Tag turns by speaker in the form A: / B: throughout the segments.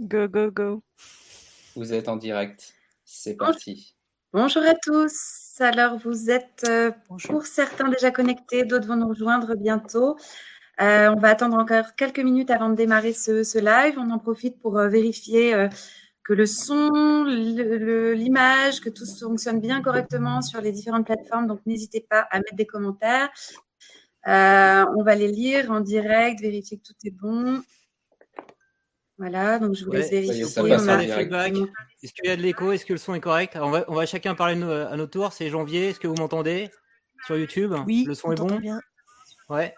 A: Go, go, go.
B: Vous êtes en direct. C'est parti.
C: Bonjour à tous. Alors, vous êtes euh, pour certains déjà connectés, d'autres vont nous rejoindre bientôt. Euh, on va attendre encore quelques minutes avant de démarrer ce, live. On en profite pour euh, vérifier que le son, l'image, que tout fonctionne bien correctement sur les différentes plateformes. Donc, n'hésitez pas à mettre des commentaires. on va les lire en direct, vérifier que tout est bon. Voilà, donc je vous laisse vérifier.
D: Est-ce qu'il y a de l'écho? Est-ce que le son est correct? On va, on va, chacun parler à notre tour. C'est janvier. Est-ce que vous m'entendez sur YouTube?
A: Oui.
D: Le son est bon?
A: bien.
D: Ouais.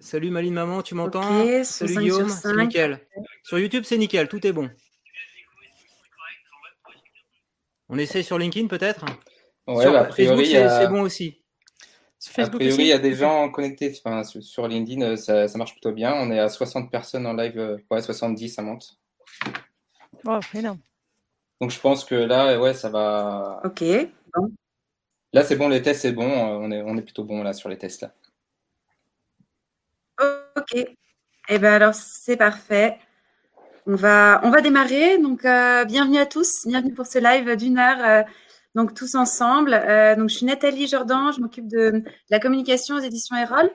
D: Salut Maline Maman, tu m'entends? Salut Guillaume, c'est nickel. Sur YouTube, c'est nickel, tout est bon. On essaie sur LinkedIn peut-être?
B: Ouais, sur bah, a priori,
D: Facebook, c'est bon aussi.
B: A priori, il y a des gens connectés enfin, sur LinkedIn, euh, ça, ça, marche plutôt bien. On est à 60 personnes en live, euh, ouais, 70, ça monte.
A: Oh, énorme.
B: Donc je pense que là, ouais, ça va.
C: Ok. Bon.
B: Là, c'est bon, les tests, c'est bon. Euh, on est, on est plutôt bon là sur les tests là.
C: Ok. Et eh ben alors, c'est parfait. On va, on va démarrer. Donc, bienvenue à tous. Bienvenue pour ce live d'une heure donc tous ensemble. Euh, donc je suis Nathalie Jordan, je m'occupe de, la communication aux éditions Erol.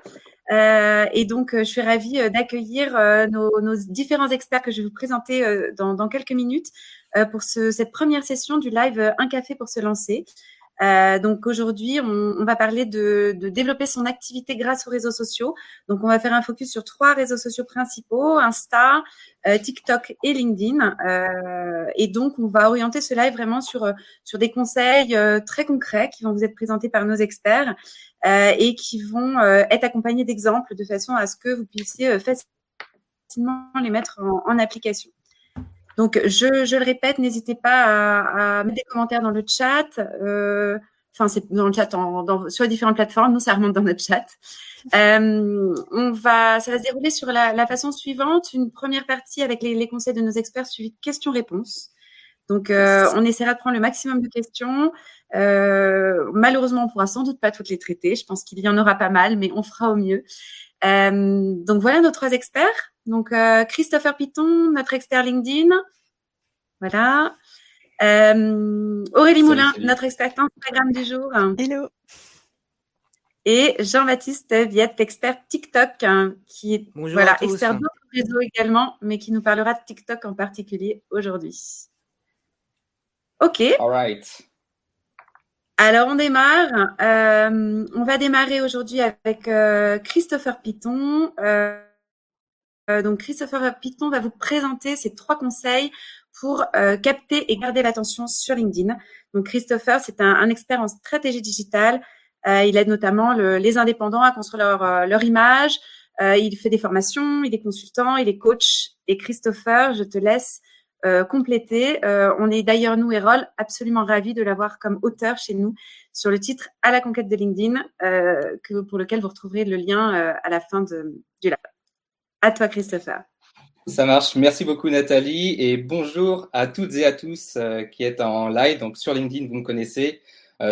C: Euh, et donc je suis ravie euh, d'accueillir nos, différents experts que je vais vous présenter dans, quelques minutes pour cette première session du live Un café pour se lancer. Euh, donc aujourd'hui, on, va parler de, développer son activité grâce aux réseaux sociaux. Donc on va faire un focus sur trois réseaux sociaux principaux Insta, euh, TikTok et LinkedIn. Euh, et donc on va orienter ce live vraiment sur sur des conseils très concrets qui vont vous être présentés par nos experts et qui vont être accompagnés d'exemples de façon à ce que vous puissiez facilement les mettre en application. Donc, je, je le répète, n'hésitez pas à, à, mettre des commentaires dans le chat. Euh, enfin, c'est dans le chat en, dans, sur les différentes plateformes. Nous, ça remonte dans notre chat. Euh, on va, ça va se dérouler sur la, la, façon suivante. Une première partie avec les, les conseils de nos experts suivi de questions-réponses. Donc, euh, on essaiera de prendre le maximum de questions. Euh, malheureusement, on pourra sans doute pas toutes les traiter. Je pense qu'il y en aura pas mal, mais on fera au mieux. Euh, donc voilà nos trois experts. Donc euh, Christopher Piton, notre expert LinkedIn. Voilà. Euh, Aurélie Moulin, notre expert Instagram du jour.
A: Hello.
C: Et Jean-Baptiste Viette, expert TikTok, hein, qui est voilà, expert d'autres réseaux également, mais qui nous parlera de TikTok en particulier aujourd'hui. OK.
B: All right.
C: Alors, on démarre. Euh, on va démarrer aujourd'hui avec euh, Christopher Piton. Euh, donc, Christopher Piton va vous présenter ses trois conseils pour capter et garder l'attention sur LinkedIn. Donc, Christopher, c'est un, expert en stratégie digitale. il aide notamment les indépendants à construire leur, leur image. il fait des formations, il est consultant, il est coach. Et Christopher, je te laisse euh, compléter. Euh, on est d'ailleurs, nous, Erol, absolument ravis de l'avoir comme auteur chez nous sur le titre À la conquête de LinkedIn, euh, que, pour lequel vous retrouverez le lien à la fin de, du live. À toi, Christopher.
B: Ça marche. Merci beaucoup, Nathalie. Et bonjour à toutes et à tous qui êtes en live. Donc, sur LinkedIn, vous me connaissez.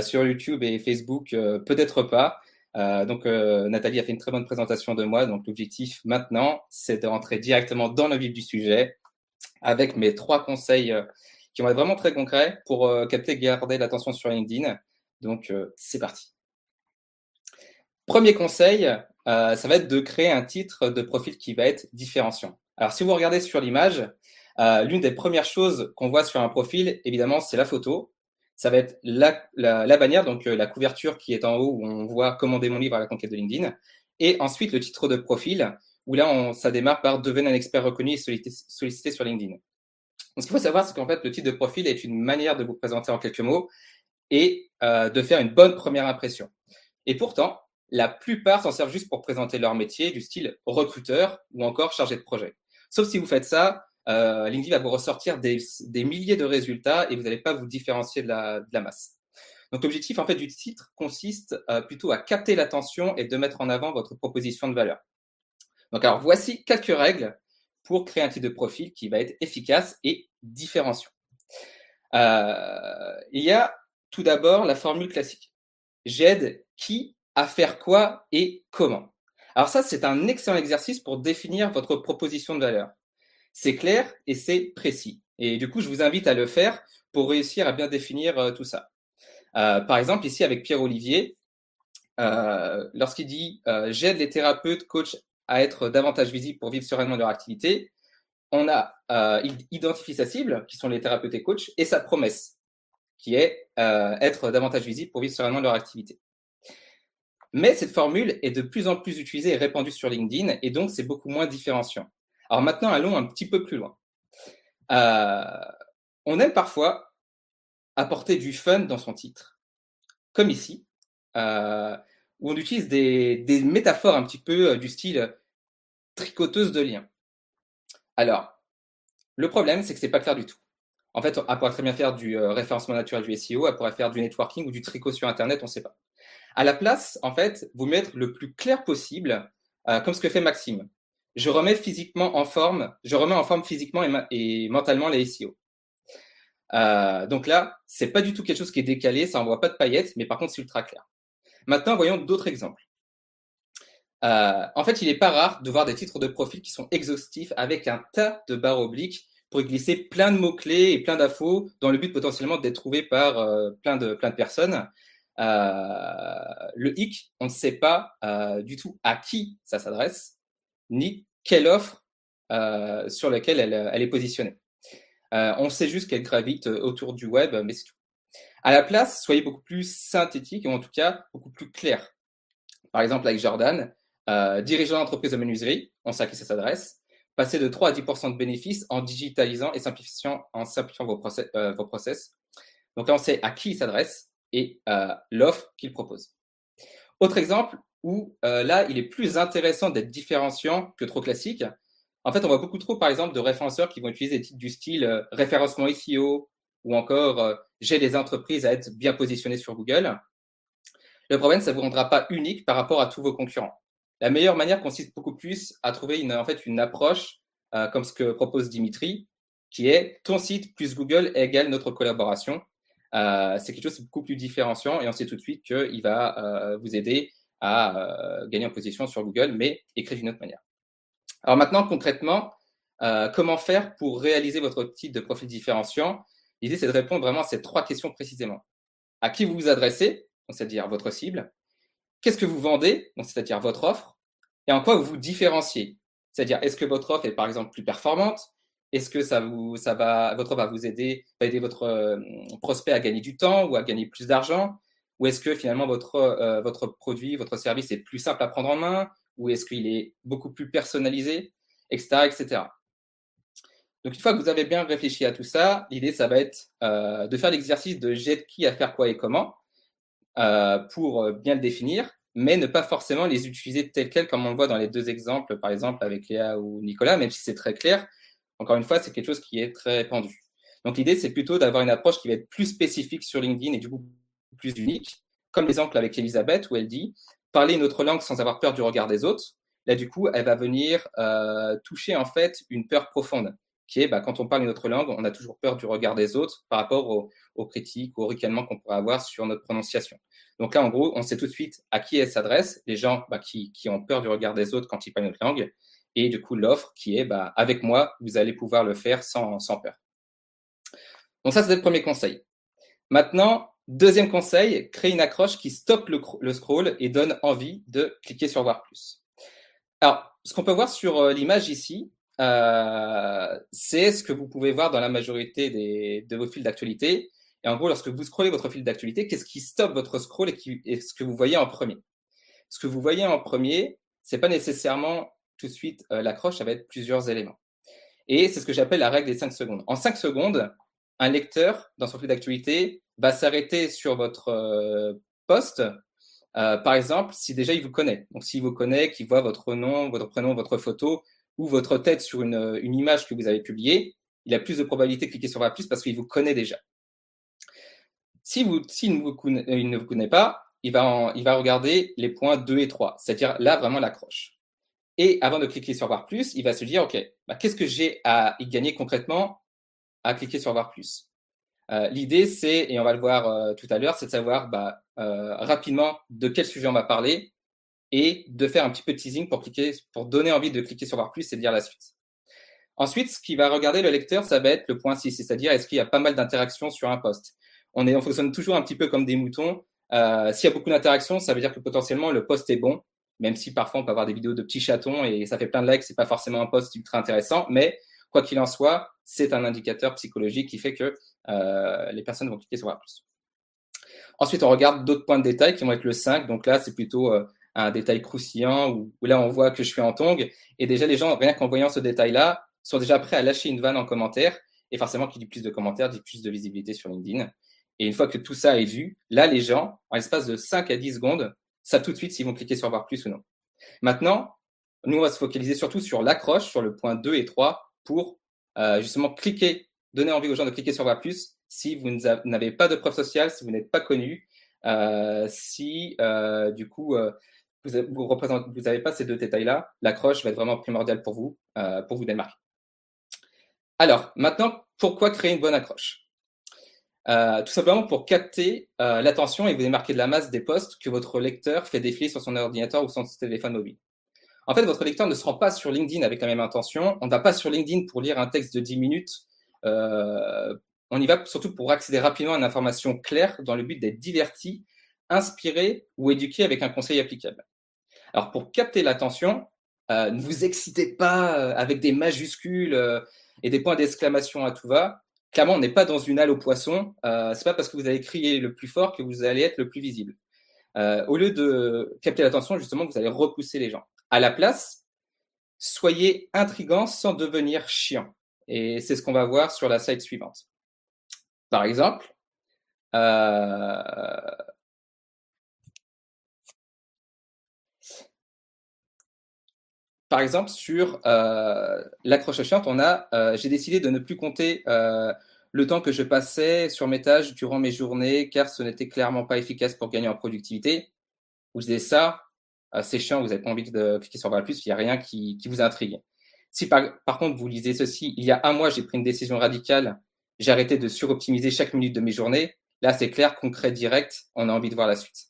B: sur YouTube et Facebook, peut-être pas. donc, Nathalie a fait une très bonne présentation de moi. Donc, l'objectif maintenant, c'est de rentrer directement dans le vif du sujet avec mes trois conseils euh, qui vont être vraiment très concrets pour euh, capter et garder l'attention sur LinkedIn. Donc, euh, c'est parti. Premier conseil, ça va être de créer un titre de profil qui va être différenciant. Alors, si vous regardez sur l'image, l'une des premières choses qu'on voit sur un profil, évidemment, c'est la photo. Ça va être la, la, bannière, donc la couverture qui est en haut où on voit commander mon livre à la conquête de LinkedIn. Et ensuite, le titre de profil où là, on, ça démarre par devenir un expert reconnu et sollicité, sur LinkedIn. Donc, ce qu'il faut savoir, c'est qu'en fait, le titre de profil est une manière de vous présenter en quelques mots et euh, de faire une bonne première impression. Et pourtant, la plupart s'en servent juste pour présenter leur métier, du style recruteur ou encore chargé de projet. Sauf si vous faites ça, euh, LinkedIn va vous ressortir des, milliers de résultats et vous n'allez pas vous différencier de la, de la masse. Donc l'objectif en fait du titre consiste euh, plutôt à capter l'attention et de mettre en avant votre proposition de valeur. Donc, alors, voici quelques règles pour créer un type de profil qui va être efficace et différenciant. Euh, il y a tout d'abord la formule classique. J'aide qui à faire quoi et comment. Alors ça, c'est un excellent exercice pour définir votre proposition de valeur. C'est clair et c'est précis. Et du coup, je vous invite à le faire pour réussir à bien définir euh, tout ça. Euh, par exemple, ici avec Pierre-Olivier, euh, lorsqu'il dit j'aide les thérapeutes, coachs à être davantage visibles pour vivre sereinement leur activité, on a il identifie sa cible, qui sont les thérapeutes et coachs, et sa promesse, qui est être davantage visible pour vivre sereinement leur activité. Mais cette formule est de plus en plus utilisée et répandue sur LinkedIn, et donc c'est beaucoup moins différenciant. Alors maintenant, allons un petit peu plus loin. Euh, on aime parfois apporter du fun dans son titre, comme ici, euh, où on utilise des, métaphores un petit peu euh, du style tricoteuse de liens. Alors, le problème, c'est que c'est pas clair du tout. En fait, elle pourrait très bien faire du référencement naturel du SEO, elle pourrait faire du networking ou du tricot sur Internet, on ne sait pas. À la place, en fait, vous mettre le plus clair possible, euh, comme ce que fait Maxime. Je remets physiquement en forme, je remets en forme physiquement et, mentalement les SEO. Euh, donc là, c'est pas du tout quelque chose qui est décalé, ça envoie pas de paillettes, mais par contre, c'est ultra clair. Maintenant, voyons d'autres exemples. Euh, en fait, il n'est pas rare de voir des titres de profil qui sont exhaustifs avec un tas de barres obliques pour y glisser plein de mots-clés et plein d'infos dans le but potentiellement d'être trouvé par plein, de, plein de personnes. Euh, le hic, on ne sait pas euh, du tout à qui ça s'adresse, ni quelle offre euh, sur laquelle elle, est positionnée. On sait juste qu'elle gravite autour du web, mais c'est tout. À la place, soyez beaucoup plus synthétique, ou en tout cas beaucoup plus clair. Par exemple, avec Jordan, dirigeant d'entreprise de menuiserie, on sait à qui ça s'adresse, passer de 3 à 10% de bénéfices en digitalisant et simplifiant, en simplifiant vos process, euh, vos process. Donc là, on sait à qui il s'adresse et euh, l'offre qu'il propose. Autre exemple où euh, là, il est plus intéressant d'être différenciant que trop classique. En fait, on voit beaucoup trop, par exemple, de référenceurs qui vont utiliser des titres du style euh, référencement SEO ou encore euh, j'ai les entreprises à être bien positionnées sur Google. Le problème, ça ne vous rendra pas unique par rapport à tous vos concurrents. La meilleure manière consiste beaucoup plus à trouver une, en fait une approche comme ce que propose Dimitri, qui est ton site plus Google égale notre collaboration. Euh, c'est quelque chose de beaucoup plus différenciant et on sait tout de suite qu'il va euh, vous aider à euh, gagner en position sur Google, mais écrit d'une autre manière. Alors maintenant, concrètement, comment faire pour réaliser votre titre de profil différenciant? L'idée, c'est de répondre vraiment à ces trois questions précisément. À qui vous vous adressez, c'est-à-dire votre cible. Qu'est-ce que vous vendez, c'est-à-dire votre offre? Et en quoi vous vous différenciez? C'est-à-dire, est-ce que votre offre est par exemple plus performante? Est-ce que ça vous, ça va, votre va vous aider, va aider votre euh, prospect à gagner du temps ou à gagner plus d'argent? Ou est-ce que finalement votre, euh, votre produit, votre service est plus simple à prendre en main Ou est-ce qu'il est beaucoup plus personnalisé Etc. etc. Donc, une fois que vous avez bien réfléchi à tout ça, l'idée, ça va être euh, de faire l'exercice de jet qui à faire quoi et comment pour bien le définir, mais ne pas forcément les utiliser tel quel comme on le voit dans les deux exemples, par exemple avec Léa ou Nicolas, même si c'est très clair. Encore une fois, c'est quelque chose qui est très répandu. Donc, l'idée, c'est plutôt d'avoir une approche qui va être plus spécifique sur LinkedIn et du coup plus unique, comme l'exemple avec Elisabeth où elle dit parler une autre langue sans avoir peur du regard des autres. Là, du coup, elle va venir euh, toucher en fait une peur profonde qui est bah, quand on parle une autre langue, on a toujours peur du regard des autres par rapport aux, critiques, aux ricanements qu'on pourrait avoir sur notre prononciation. Donc là, en gros, on sait tout de suite à qui elle s'adresse, les gens bah, qui, ont peur du regard des autres quand ils parlent notre langue, et du coup l'offre qui est bah, avec moi, vous allez pouvoir le faire sans, sans peur. Donc ça, c'est le premier conseil. Maintenant, deuxième conseil, créer une accroche qui stoppe le, le scroll et donne envie de cliquer sur voir plus. Alors, ce qu'on peut voir sur euh, l'image ici, euh, c'est ce que vous pouvez voir dans la majorité des, de vos fils d'actualité. Et en gros, lorsque vous scrollez votre fil d'actualité, qu'est-ce qui stoppe votre scroll et, qui, et ce que vous voyez en premier? Ce que vous voyez en premier, c'est pas nécessairement tout de suite euh, l'accroche, ça va être plusieurs éléments. Et c'est ce que j'appelle la règle des 5 secondes. En 5 secondes, un lecteur, dans son fil d'actualité, va s'arrêter sur votre euh, poste, euh, par exemple, si déjà il vous connaît. Donc, s'il vous connaît, qu'il voit votre nom, votre prénom, votre photo, ou votre tête sur une, une, image que vous avez publiée, il a plus de probabilité de cliquer sur voir plus parce qu'il vous connaît déjà. Si s'il ne vous, il ne vous connaît pas, il va, en, il va regarder les points 2 et 3, c'est-à-dire là vraiment l'accroche. Et avant de cliquer sur voir plus, il va se dire, OK, bah, qu'est-ce que j'ai à y gagner concrètement à cliquer sur voir plus? Euh, L'idée, c'est, et on va le voir euh, tout à l'heure, c'est de savoir bah, euh, rapidement de quel sujet on va parler et de faire un petit peu de teasing pour, cliquer, pour donner envie de cliquer sur voir plus et de lire la suite. Ensuite, ce qui va regarder le lecteur, ça va être le point 6, c'est-à-dire est-ce qu'il y a pas mal d'interactions sur un post? On, est, on fonctionne toujours un petit peu comme des moutons. S'il y a beaucoup d'interactions, ça veut dire que potentiellement le post est bon, même si parfois on peut avoir des vidéos de petits chatons et ça fait plein de likes, c'est pas forcément un post ultra intéressant, mais quoi qu'il en soit, c'est un indicateur psychologique qui fait que euh, les personnes vont cliquer sur voir plus. Ensuite, on regarde d'autres points de détail qui vont être le 5. Donc là, c'est plutôt euh, un détail croustillant où, là, on voit que je suis en tong. Et déjà, les gens, rien qu'en voyant ce détail-là, sont déjà prêts à lâcher une vanne en commentaire. Et forcément, qui dit plus de commentaires, dit plus de visibilité sur LinkedIn. Et une fois que tout ça est vu, là, les gens, en l'espace de 5 à 10 secondes, savent tout de suite s'ils vont cliquer sur voir plus ou non. Maintenant, nous, on va se focaliser surtout sur l'accroche, sur le point 2 et 3, pour euh, justement cliquer, donner envie aux gens de cliquer sur voir plus si vous n'avez pas de preuve sociale, si vous n'êtes pas connu, euh, si euh, du coup euh, vous vous représentez, vous n'avez pas ces deux détails-là, l'accroche va être vraiment primordiale pour vous, euh, pour vous démarquer. Alors maintenant, pourquoi créer une bonne accroche? Tout simplement pour capter euh, l'attention et vous démarquer de la masse des posts que votre lecteur fait défiler sur son ordinateur ou son téléphone mobile. En fait, votre lecteur ne se rend pas sur LinkedIn avec la même intention. On ne va pas sur LinkedIn pour lire un texte de 10 minutes. Euh, on y va surtout pour accéder rapidement à une information claire dans le but d'être diverti, inspiré ou éduqué avec un conseil applicable. Alors, pour capter l'attention, euh, ne vous excitez pas euh, avec des majuscules euh, et des points d'exclamation à tout va clairement, on n'est pas dans une halle aux poissons. Euh, c'est pas parce que vous allez crier le plus fort que vous allez être le plus visible. Euh, au lieu de capter l'attention, justement, vous allez repousser les gens. À la place, soyez intrigant sans devenir chiant. Et c'est ce qu'on va voir sur la slide suivante. Par exemple, euh, par exemple, sur euh, l'accroche chiante, on a, euh, j'ai décidé de ne plus compter euh, le temps que je passais sur mes tâches durant mes journées, car ce n'était clairement pas efficace pour gagner en productivité. Vous disiez ça, c'est chiant, vous n'avez pas envie de cliquer sur voir plus, il n'y a rien qui, vous intrigue. Si par, contre vous lisez ceci, il y a un mois, j'ai pris une décision radicale, j'ai arrêté de suroptimiser chaque minute de mes journées, là c'est clair, concret, direct, on a envie de voir la suite.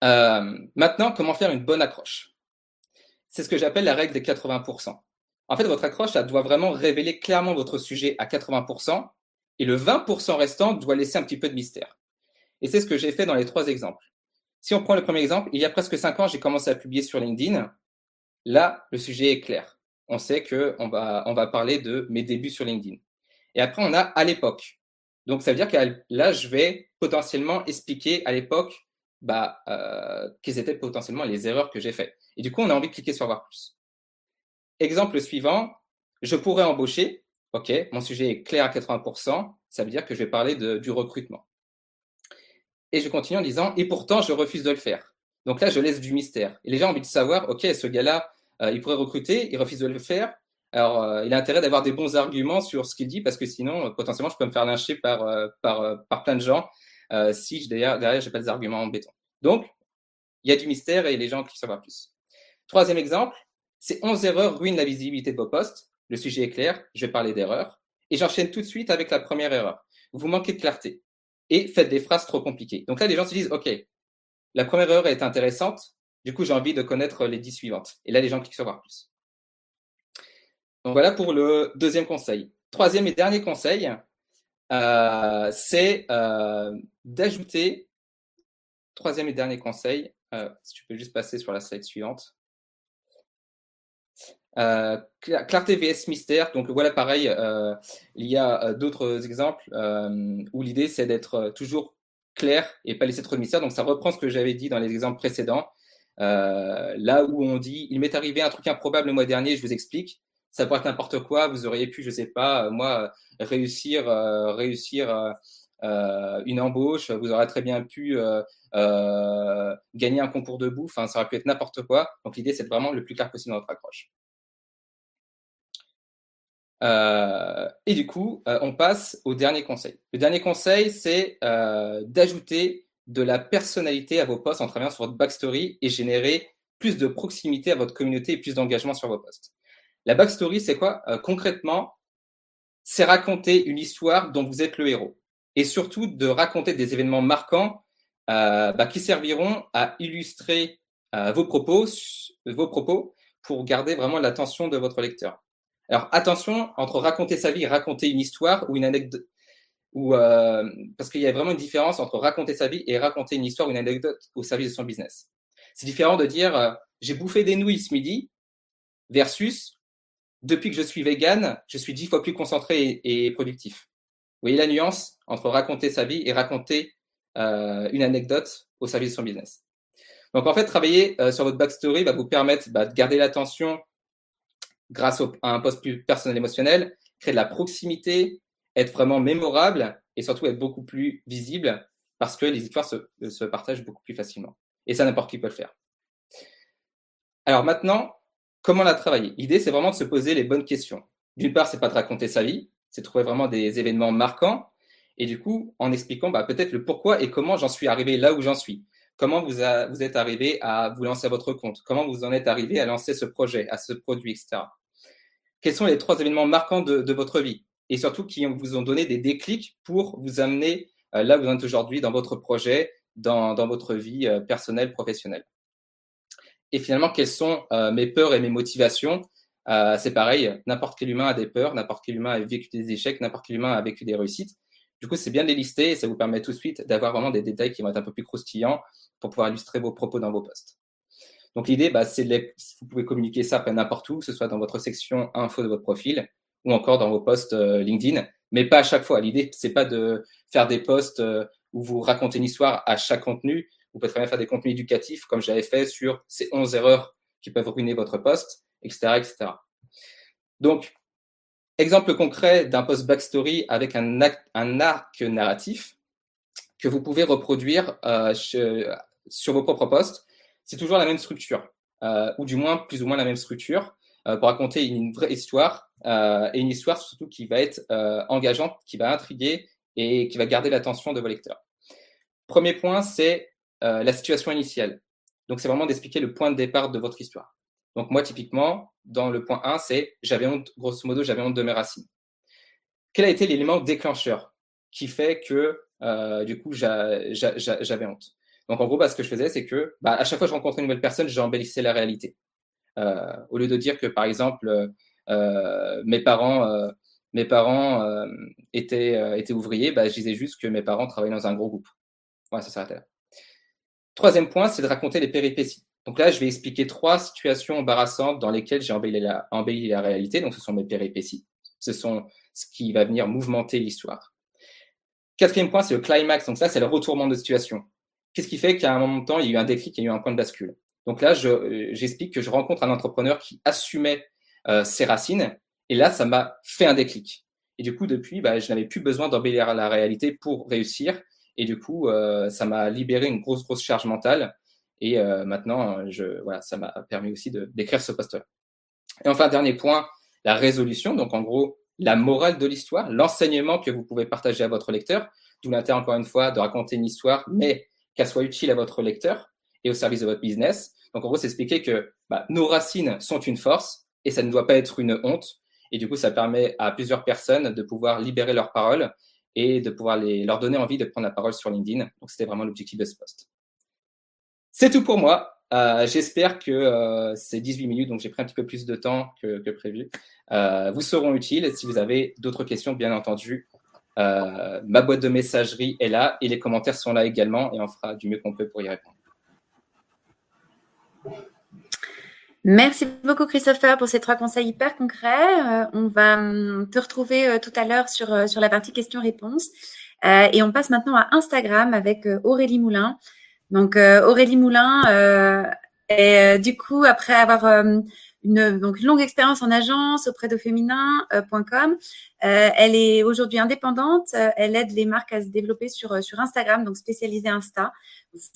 B: maintenant, comment faire une bonne accroche? C'est ce que j'appelle la règle des 80%. En fait, votre accroche, ça doit vraiment révéler clairement votre sujet à 80%, et le 20% restant doit laisser un petit peu de mystère. Et c'est ce que j'ai fait dans les trois exemples. Si on prend le premier exemple, il y a presque cinq ans, j'ai commencé à publier sur LinkedIn. Là, le sujet est clair. On sait qu'on va, on va parler de mes débuts sur LinkedIn. Et après, on a à l'époque. Donc, ça veut dire que là, je vais potentiellement expliquer à l'époque bah, euh, quelles étaient potentiellement les erreurs que j'ai faites. Et du coup, on a envie de cliquer sur voir plus. Exemple suivant, je pourrais embaucher. OK, mon sujet est clair à 80%. Ça veut dire que je vais parler du recrutement. Et je continue en disant, et pourtant, je refuse de le faire. Donc là, je laisse du mystère. Et les gens ont envie de savoir, OK, ce gars-là, euh, il pourrait recruter, il refuse de le faire. Alors, euh, il a intérêt d'avoir des bons arguments sur ce qu'il dit, parce que sinon, euh, potentiellement, je peux me faire lyncher par, par, plein de gens si je, derrière, derrière, j'ai pas des arguments en béton. Donc, il y a du mystère et les gens cliquent sur voir plus. Troisième exemple, ces 11 erreurs ruinent la visibilité de vos posts. Le sujet est clair, je vais parler d'erreurs. Et j'enchaîne tout de suite avec la première erreur. Vous manquez de clarté et faites des phrases trop compliquées. Donc là, les gens se disent, OK, la première erreur est intéressante, du coup, j'ai envie de connaître les dix suivantes. Et là, les gens cliquent sur voir plus. Donc voilà pour le deuxième conseil. Troisième et dernier conseil, euh, c'est euh, d'ajouter, troisième et dernier conseil, euh, si tu peux juste passer sur la slide suivante. Euh, clarté vs mystère. Donc voilà, pareil, euh, il y a euh, d'autres exemples euh, où l'idée c'est d'être toujours clair et pas laisser trop de mystère. Donc ça reprend ce que j'avais dit dans les exemples précédents. là où on dit il m'est arrivé un truc improbable le mois dernier, je vous explique. Ça pourrait être n'importe quoi. Vous auriez pu, je sais pas, moi réussir, réussir une embauche. Vous aurez très bien pu gagner un concours de bouffe. Ça aurait pu être n'importe quoi. Donc l'idée c'est vraiment le plus clair possible dans votre accroche. Euh, et du coup, euh, on passe au dernier conseil. Le dernier conseil, c'est euh, d'ajouter de la personnalité à vos posts en travaillant sur votre backstory et générer plus de proximité à votre communauté et plus d'engagement sur vos posts. La backstory, c'est quoi? Concrètement, c'est raconter une histoire dont vous êtes le héros. Et surtout de raconter des événements marquants euh, bah, qui serviront à illustrer euh, vos, propos, vos propos pour garder vraiment l'attention de votre lecteur. Alors attention, entre raconter sa vie et raconter une histoire ou une anecdote, euh, parce qu'il y a vraiment une différence entre raconter sa vie et raconter une histoire ou une anecdote au service de son business. C'est différent de dire euh, j'ai bouffé des nouilles ce midi versus depuis que je suis vegan, je suis dix fois plus concentré et, productif. Vous voyez la nuance entre raconter sa vie et raconter euh, une anecdote au service de son business. Donc en fait, travailler sur votre backstory va vous permettre bah, de garder l'attention grâce à un poste plus personnel émotionnel, créer de la proximité, être vraiment mémorable et surtout être beaucoup plus visible parce que les histoires se, partagent beaucoup plus facilement. Et ça, n'importe qui peut le faire. Alors maintenant, comment la travailler? L'idée, c'est vraiment de se poser les bonnes questions. D'une part, c'est pas de raconter sa vie, c'est de trouver vraiment des événements marquants et du coup, en expliquant bah, peut-être le pourquoi et comment j'en suis arrivé là où j'en suis. Comment vous, vous êtes arrivé à vous lancer à votre compte? Comment vous en êtes arrivé à lancer ce projet, à ce produit, etc. Quels sont les trois événements marquants de, votre vie Et surtout, qui vous ont donné des déclics pour vous amener euh, là où vous êtes aujourd'hui dans votre projet, dans, votre vie euh, personnelle, professionnelle. Et finalement, quelles sont euh, mes peurs et mes motivations? C'est pareil, n'importe quel humain a des peurs, n'importe quel humain a vécu des échecs, n'importe quel humain a vécu des réussites. Du coup, c'est bien de les lister et ça vous permet tout de suite d'avoir vraiment des détails qui vont être un peu plus croustillants pour pouvoir illustrer vos propos dans vos posts. Donc l'idée, bah, c'est de vous pouvez communiquer ça après n'importe où, que ce soit dans votre section info de votre profil ou encore dans vos posts euh, LinkedIn, mais pas à chaque fois. L'idée, c'est pas de faire des posts euh, où vous racontez une histoire à chaque contenu. Vous pouvez très bien faire des contenus éducatifs, comme j'avais fait sur ces 11 erreurs qui peuvent ruiner votre post, etc., etc. Donc, Exemple concret d'un post backstory avec un, un, arc narratif que vous pouvez reproduire euh, sur vos propres posts. C'est toujours la même structure, euh, ou du moins plus ou moins la même structure, euh, pour raconter une vraie histoire, et une histoire surtout qui va être engageante, qui va intriguer et qui va garder l'attention de vos lecteurs. Premier point, c'est la situation initiale. Donc c'est vraiment d'expliquer le point de départ de votre histoire. Donc moi, typiquement, dans le point 1, c'est j'avais honte, grosso modo, j'avais honte de mes racines. Quel a été l'élément déclencheur qui fait que, euh, du coup, j'avais honte? Donc en gros, bah, ce que je faisais, c'est que bah, à chaque fois que je rencontrais une nouvelle personne, j'embellissais la réalité. Euh, au lieu de dire que, par exemple, euh, mes parents, parents étaient, ouvriers, bah, je disais juste que mes parents travaillaient dans un gros groupe. Ça là. Troisième point, c'est de raconter les péripéties. Donc là, je vais expliquer trois situations embarrassantes dans lesquelles j'ai embelli la, la réalité. Donc, ce sont mes péripéties. Ce sont ce qui va venir mouvementer l'histoire. Quatrième point, c'est le climax. Donc ça, c'est le retournement de situation. Qu'est-ce qui fait qu'à un moment de temps, il y a eu un déclic, il y a eu un point de bascule? Donc là, euh, j'explique que je rencontre un entrepreneur qui assumait euh, ses racines. Et là, ça m'a fait un déclic. Et du coup, depuis, bah, je n'avais plus besoin d'embellir la réalité pour réussir. Et du coup, euh, ça m'a libéré une grosse, grosse charge mentale et euh, maintenant, je, voilà, ça m'a permis aussi d'écrire ce post-là. Et enfin, dernier point, la résolution. Donc, en gros, la morale de l'histoire, l'enseignement que vous pouvez partager à votre lecteur. D'où l'intérêt, encore une fois, de raconter une histoire, mais qu'elle soit utile à votre lecteur et au service de votre business. Donc, en gros, c'est expliquer que bah, nos racines sont une force et ça ne doit pas être une honte. Et du coup, ça permet à plusieurs personnes de pouvoir libérer leurs paroles et de pouvoir leur donner envie de prendre la parole sur LinkedIn. Donc, c'était vraiment l'objectif de ce post. C'est tout pour moi. Euh, j'espère que euh, ces 18 minutes, donc j'ai pris un petit peu plus de temps que, prévu, euh, vous seront utiles. Si vous avez d'autres questions, bien entendu, ma boîte de messagerie est là et les commentaires sont là également et on fera du mieux qu'on peut pour y répondre.
C: Merci beaucoup Christopher pour ces trois conseils hyper concrets. on va hum, te retrouver tout à l'heure sur, sur la partie questions-réponses. et on passe maintenant à Instagram avec Aurélie Moulin. Donc euh, Aurélie Moulin euh, est euh, du coup après avoir une donc longue expérience en agence auprès de féminin.com. elle est aujourd'hui indépendante. elle aide les marques à se développer sur, sur Instagram, donc spécialisée Insta.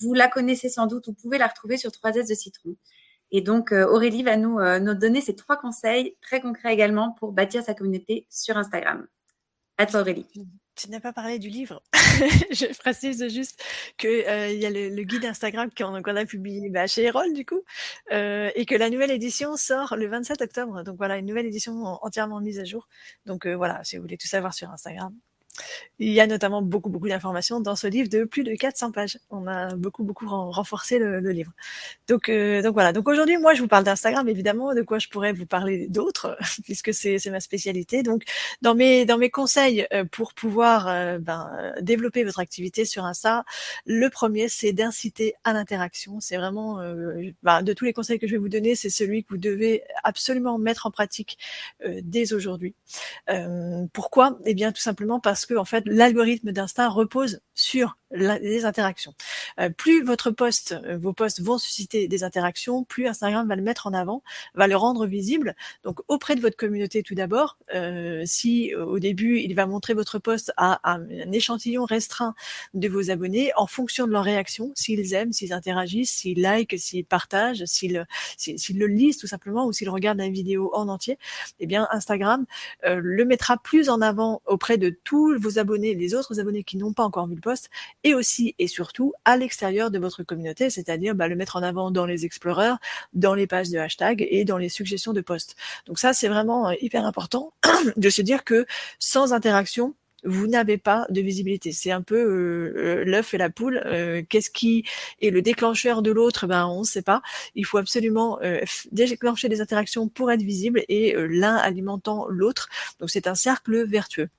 C: Vous la connaissez sans doute, vous pouvez la retrouver sur 3S de Citron. Et donc, Aurélie va nous, nous donner ces trois conseils très concrets également pour bâtir sa communauté sur Instagram. Toi, Aurélie.
A: Tu n'as pas parlé du livre. je précise juste qu'il euh, y a le, le guide Instagram qu'on a publié bah, chez Erol, du coup, euh, et que la nouvelle édition sort le 27 octobre. Donc voilà, une nouvelle édition entièrement mise à jour. Donc euh, voilà, si vous voulez tout savoir sur Instagram, il y a notamment beaucoup, beaucoup d'informations dans ce livre de plus de 400 pages. On a beaucoup, beaucoup renforcé le, le livre. Donc, euh, donc voilà. Donc aujourd'hui, moi, je vous parle d'Instagram, évidemment. De quoi je pourrais vous parler d'autres, puisque c'est ma spécialité. Donc, dans mes, dans mes conseils euh, pour pouvoir euh, ben, développer votre activité sur Insta, le premier, c'est d'inciter à l'interaction. C'est vraiment, euh, ben, de tous les conseils que je vais vous donner, c'est celui que vous devez absolument mettre en pratique euh, dès aujourd'hui. pourquoi? Eh bien, tout simplement parce que en fait, l'algorithme d'Insta repose sur les interactions. Euh, plus votre poste, euh, vos posts vont susciter des interactions, plus Instagram va le mettre en avant, va le rendre visible. Donc auprès de votre communauté tout d'abord, euh, si au début il va montrer votre post à, un échantillon restreint de vos abonnés, en fonction de leur réaction, s'ils aiment, s'ils interagissent, s'ils like, s'ils partagent, s'ils le lisent tout simplement ou s'ils regardent la vidéo en entier, eh bien Instagram le mettra plus en avant auprès de tous vos abonnés, les autres abonnés qui n'ont pas encore vu le et aussi et surtout à l'extérieur de votre communauté, c'est-à-dire bah, le mettre en avant dans les explorers, dans les pages de hashtag et dans les suggestions de posts. Donc ça, c'est vraiment euh, hyper important de se dire que sans interaction, vous n'avez pas de visibilité. C'est un peu euh, euh, l'œuf et la poule. Qu'est-ce qui est le déclencheur de l'autre Ben on ne sait pas. Il faut absolument déclencher des interactions pour être visible et l'un alimentant l'autre. Donc c'est un cercle vertueux.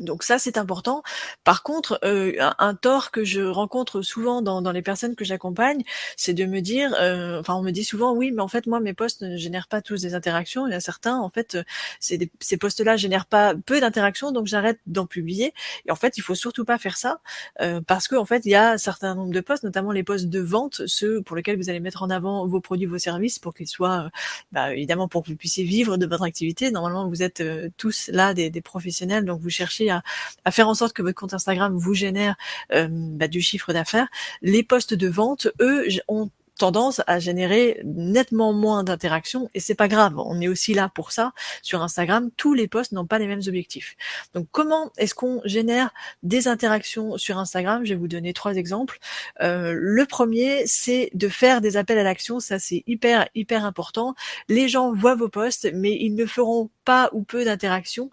A: Donc ça, c'est important. Par contre, un, tort que je rencontre souvent dans, les personnes que j'accompagne, c'est de me dire, euh, enfin, on me dit souvent, oui, mais en fait, moi, mes posts ne génèrent pas tous des interactions. Il y a certains, en fait, ces posts-là génèrent pas peu d'interactions, donc j'arrête d'en publier. Et en fait, il faut surtout pas faire ça, parce que en fait, il y a un certain nombre de posts, notamment les posts de vente, ceux pour lesquels vous allez mettre en avant vos produits, vos services, pour qu'ils soient, bah, évidemment, pour que vous puissiez vivre de votre activité. Normalement, vous êtes tous là des, des professionnels, donc vous cherchez à, faire en sorte que votre compte Instagram vous génère euh, bah, du chiffre d'affaires. Les postes de vente, eux, ont tendance à générer nettement moins d'interactions et c'est pas grave. On est aussi là pour ça. Sur Instagram, tous les posts n'ont pas les mêmes objectifs. Donc comment est-ce qu'on génère des interactions sur Instagram? Je vais vous donner trois exemples. Euh, le premier, c'est de faire des appels à l'action. Ça, c'est hyper hyper important. Les gens voient vos posts, mais ils ne feront pas ou peu d'interactions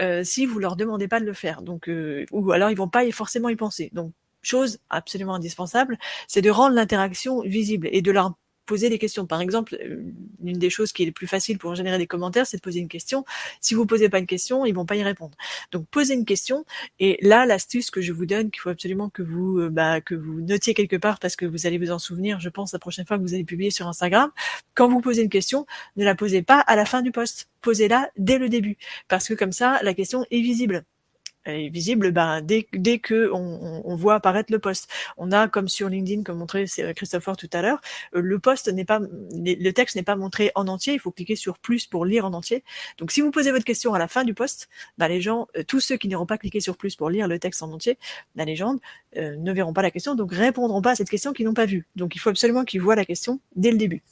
A: euh, si vous leur demandez pas de le faire. Donc euh, ou alors ils vont pas forcément y penser. Donc chose absolument indispensable, c'est de rendre l'interaction visible et de leur poser des questions. Par exemple, euh, une des choses qui est le plus facile pour générer des commentaires, c'est de poser une question. Si vous posez pas une question, ils vont pas y répondre. Donc, posez une question. Et là, l'astuce que je vous donne, qu'il faut absolument que vous, euh, bah, que vous notiez quelque part parce que vous allez vous en souvenir, je pense, la prochaine fois que vous allez publier sur Instagram. Quand vous posez une question, ne la posez pas à la fin du post. Posez-la dès le début. Parce que comme ça, la question est visible visible ben, dès, dès que on, on, voit apparaître le poste. On a, comme sur LinkedIn, comme montré Christopher tout à l'heure, euh, le poste n'est pas, le texte n'est pas montré en entier. Il faut cliquer sur plus pour lire en entier. Donc, si vous posez votre question à la fin du poste, ben, les gens, euh, tous ceux qui n'auront pas cliqué sur plus pour lire le texte en entier, la légende, euh, ne verront pas la question, donc répondront pas à cette question qu'ils n'ont pas vue. Donc, il faut absolument qu'ils voient la question dès le début.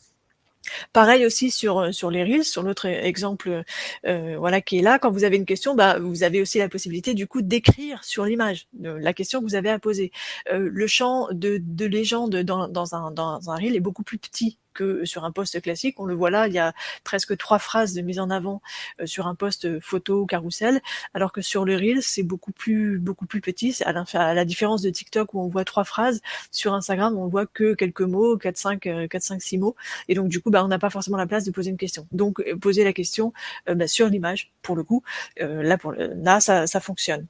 A: Pareil aussi sur euh, sur les reels, sur l'autre exemple euh, voilà qui est là. Quand vous avez une question, bah vous avez aussi la possibilité du coup d'écrire sur l'image la question que vous avez à poser. Euh, le champ de, de légende dans, dans un dans un reel est beaucoup plus petit que sur un poste classique. On le voit là, il y a presque trois phrases de mise en avant euh, sur un poste photo carrousel, alors que sur le reel, c'est beaucoup plus beaucoup plus petit. À, à, la différence de TikTok où on voit trois phrases, sur Instagram on voit que quelques mots, 4 5 4 5 6 mots et donc du coup bah on n'a pas forcément la place de poser une question. Donc euh, poser la question euh, bah, sur l'image pour le coup. là pour là ça, fonctionne.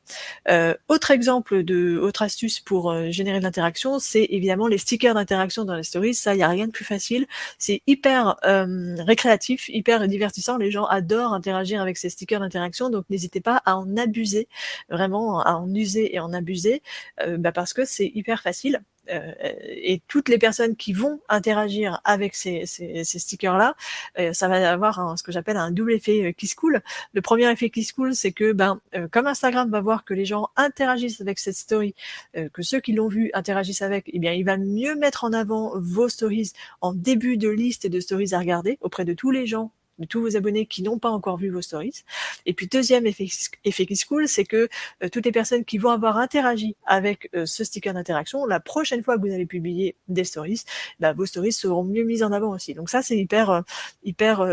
A: autre exemple de autre astuce pour générer de l'interaction, c'est évidemment les stickers d'interaction dans les stories. Ça, il y a rien de plus facile. C'est hyper euh, récréatif, hyper divertissant. Les gens adorent interagir avec ces stickers d'interaction, donc n'hésitez pas à en abuser, vraiment à en user et en abuser, euh, bah parce que c'est hyper facile. Euh, et toutes les personnes qui vont interagir avec ces, stickers-là, euh, ça va avoir ce que j'appelle un double effet euh, qui se coule. Le premier effet qui se coule, c'est que ben, comme Instagram va voir que les gens interagissent avec cette story, que ceux qui l'ont vu interagissent avec, eh bien, il va mieux mettre en avant vos stories en début de liste de stories à regarder auprès de tous les gens tous vos abonnés qui n'ont pas encore vu vos stories. Et puis deuxième effet, effet qui se cool, c'est que euh, toutes les personnes qui vont avoir interagi avec euh, ce sticker d'interaction, la prochaine fois que vous allez publier des stories, bah, vos stories seront mieux mises en avant aussi. Donc ça, c'est hyper, euh, hyper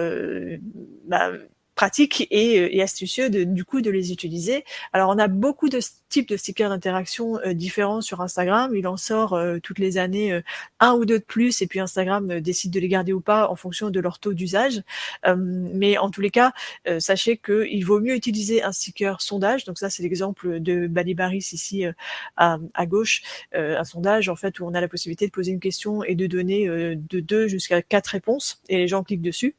A: bah, pratique et, euh, et astucieux de, du coup de les utiliser. Alors on a beaucoup de types de stickers d'interaction euh, différents sur Instagram. Il en sort euh, toutes les années un ou deux de plus et puis Instagram décide de les garder ou pas en fonction de leur taux d'usage. mais en tous les cas, sachez qu'il vaut mieux utiliser un sticker sondage. Donc ça c'est l'exemple de Balibaris ici à, à, gauche, un sondage en fait où on a la possibilité de poser une question et de donner de deux jusqu'à quatre réponses et les gens cliquent dessus.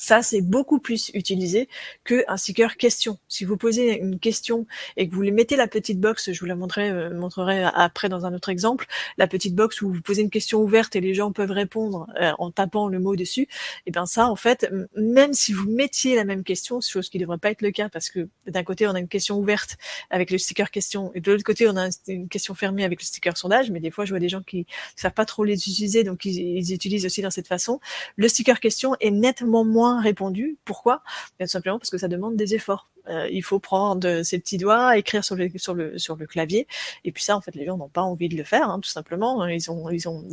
A: Ça, c'est beaucoup plus utilisé qu'un sticker question. Si vous posez une question et que vous les mettez la petite box, je vous la montrerai, euh, montrerai après dans un autre exemple, la petite box où vous posez une question ouverte et les gens peuvent répondre euh, en tapant le mot dessus, et eh bien ça, en fait, même si vous mettiez la même question, chose qui ne devrait pas être le cas parce que d'un côté, on a une question ouverte avec le sticker question et de l'autre côté, on a une question fermée avec le sticker sondage, mais des fois, je vois des gens qui ne savent pas trop les utiliser, donc ils, ils utilisent aussi dans cette façon. Le sticker question est nettement moins répondu. Pourquoi? Tout simplement parce que ça demande des efforts. Euh, il faut prendre ses petits doigts, écrire sur le, clavier. Et puis ça, en fait, les gens n'ont pas envie de le faire, hein, tout simplement. Ils, ont, ils, ont,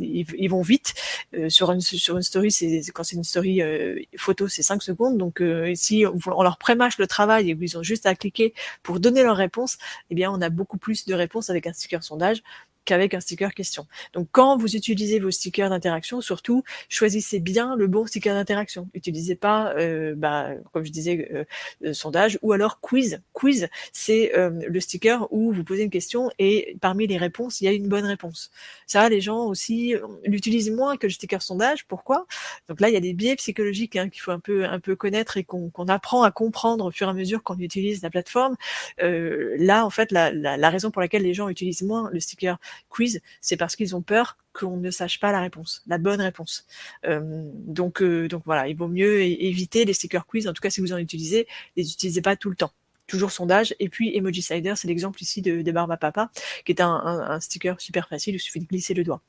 A: vont vite. Euh, sur, une, sur une story, c'est, quand c'est une story euh, photo, c'est 5 secondes. Donc si on, leur prémâche le travail et qu'ils ont juste à cliquer pour donner leur réponse, eh bien, on a beaucoup plus de réponses avec un sticker sondage qu'avec un sticker question. Donc quand vous utilisez vos stickers d'interaction, surtout choisissez bien le bon sticker d'interaction. Utilisez pas, euh, bah, comme je disais, euh, euh, sondage ou alors quiz. Quiz, c'est le sticker où vous posez une question et parmi les réponses, il y a une bonne réponse. Ça, les gens aussi l'utilisent moins que le sticker sondage. Pourquoi? Donc là, il y a des biais psychologiques hein, qu'il faut un peu un peu connaître et qu'on apprend à comprendre au fur et à mesure qu'on utilise la plateforme. là, en fait, la, la raison pour laquelle les gens utilisent moins le sticker quiz, c'est parce qu'ils ont peur qu'on ne sache pas la réponse, la bonne réponse. Euh, donc, euh, donc voilà, il vaut mieux éviter les stickers quiz. En tout cas, si vous en utilisez, les utilisez pas tout le temps toujours sondage. Et puis Emoji Cider, c'est l'exemple ici de, de Barba Papa, qui est un, un, sticker super facile, il suffit de glisser le doigt.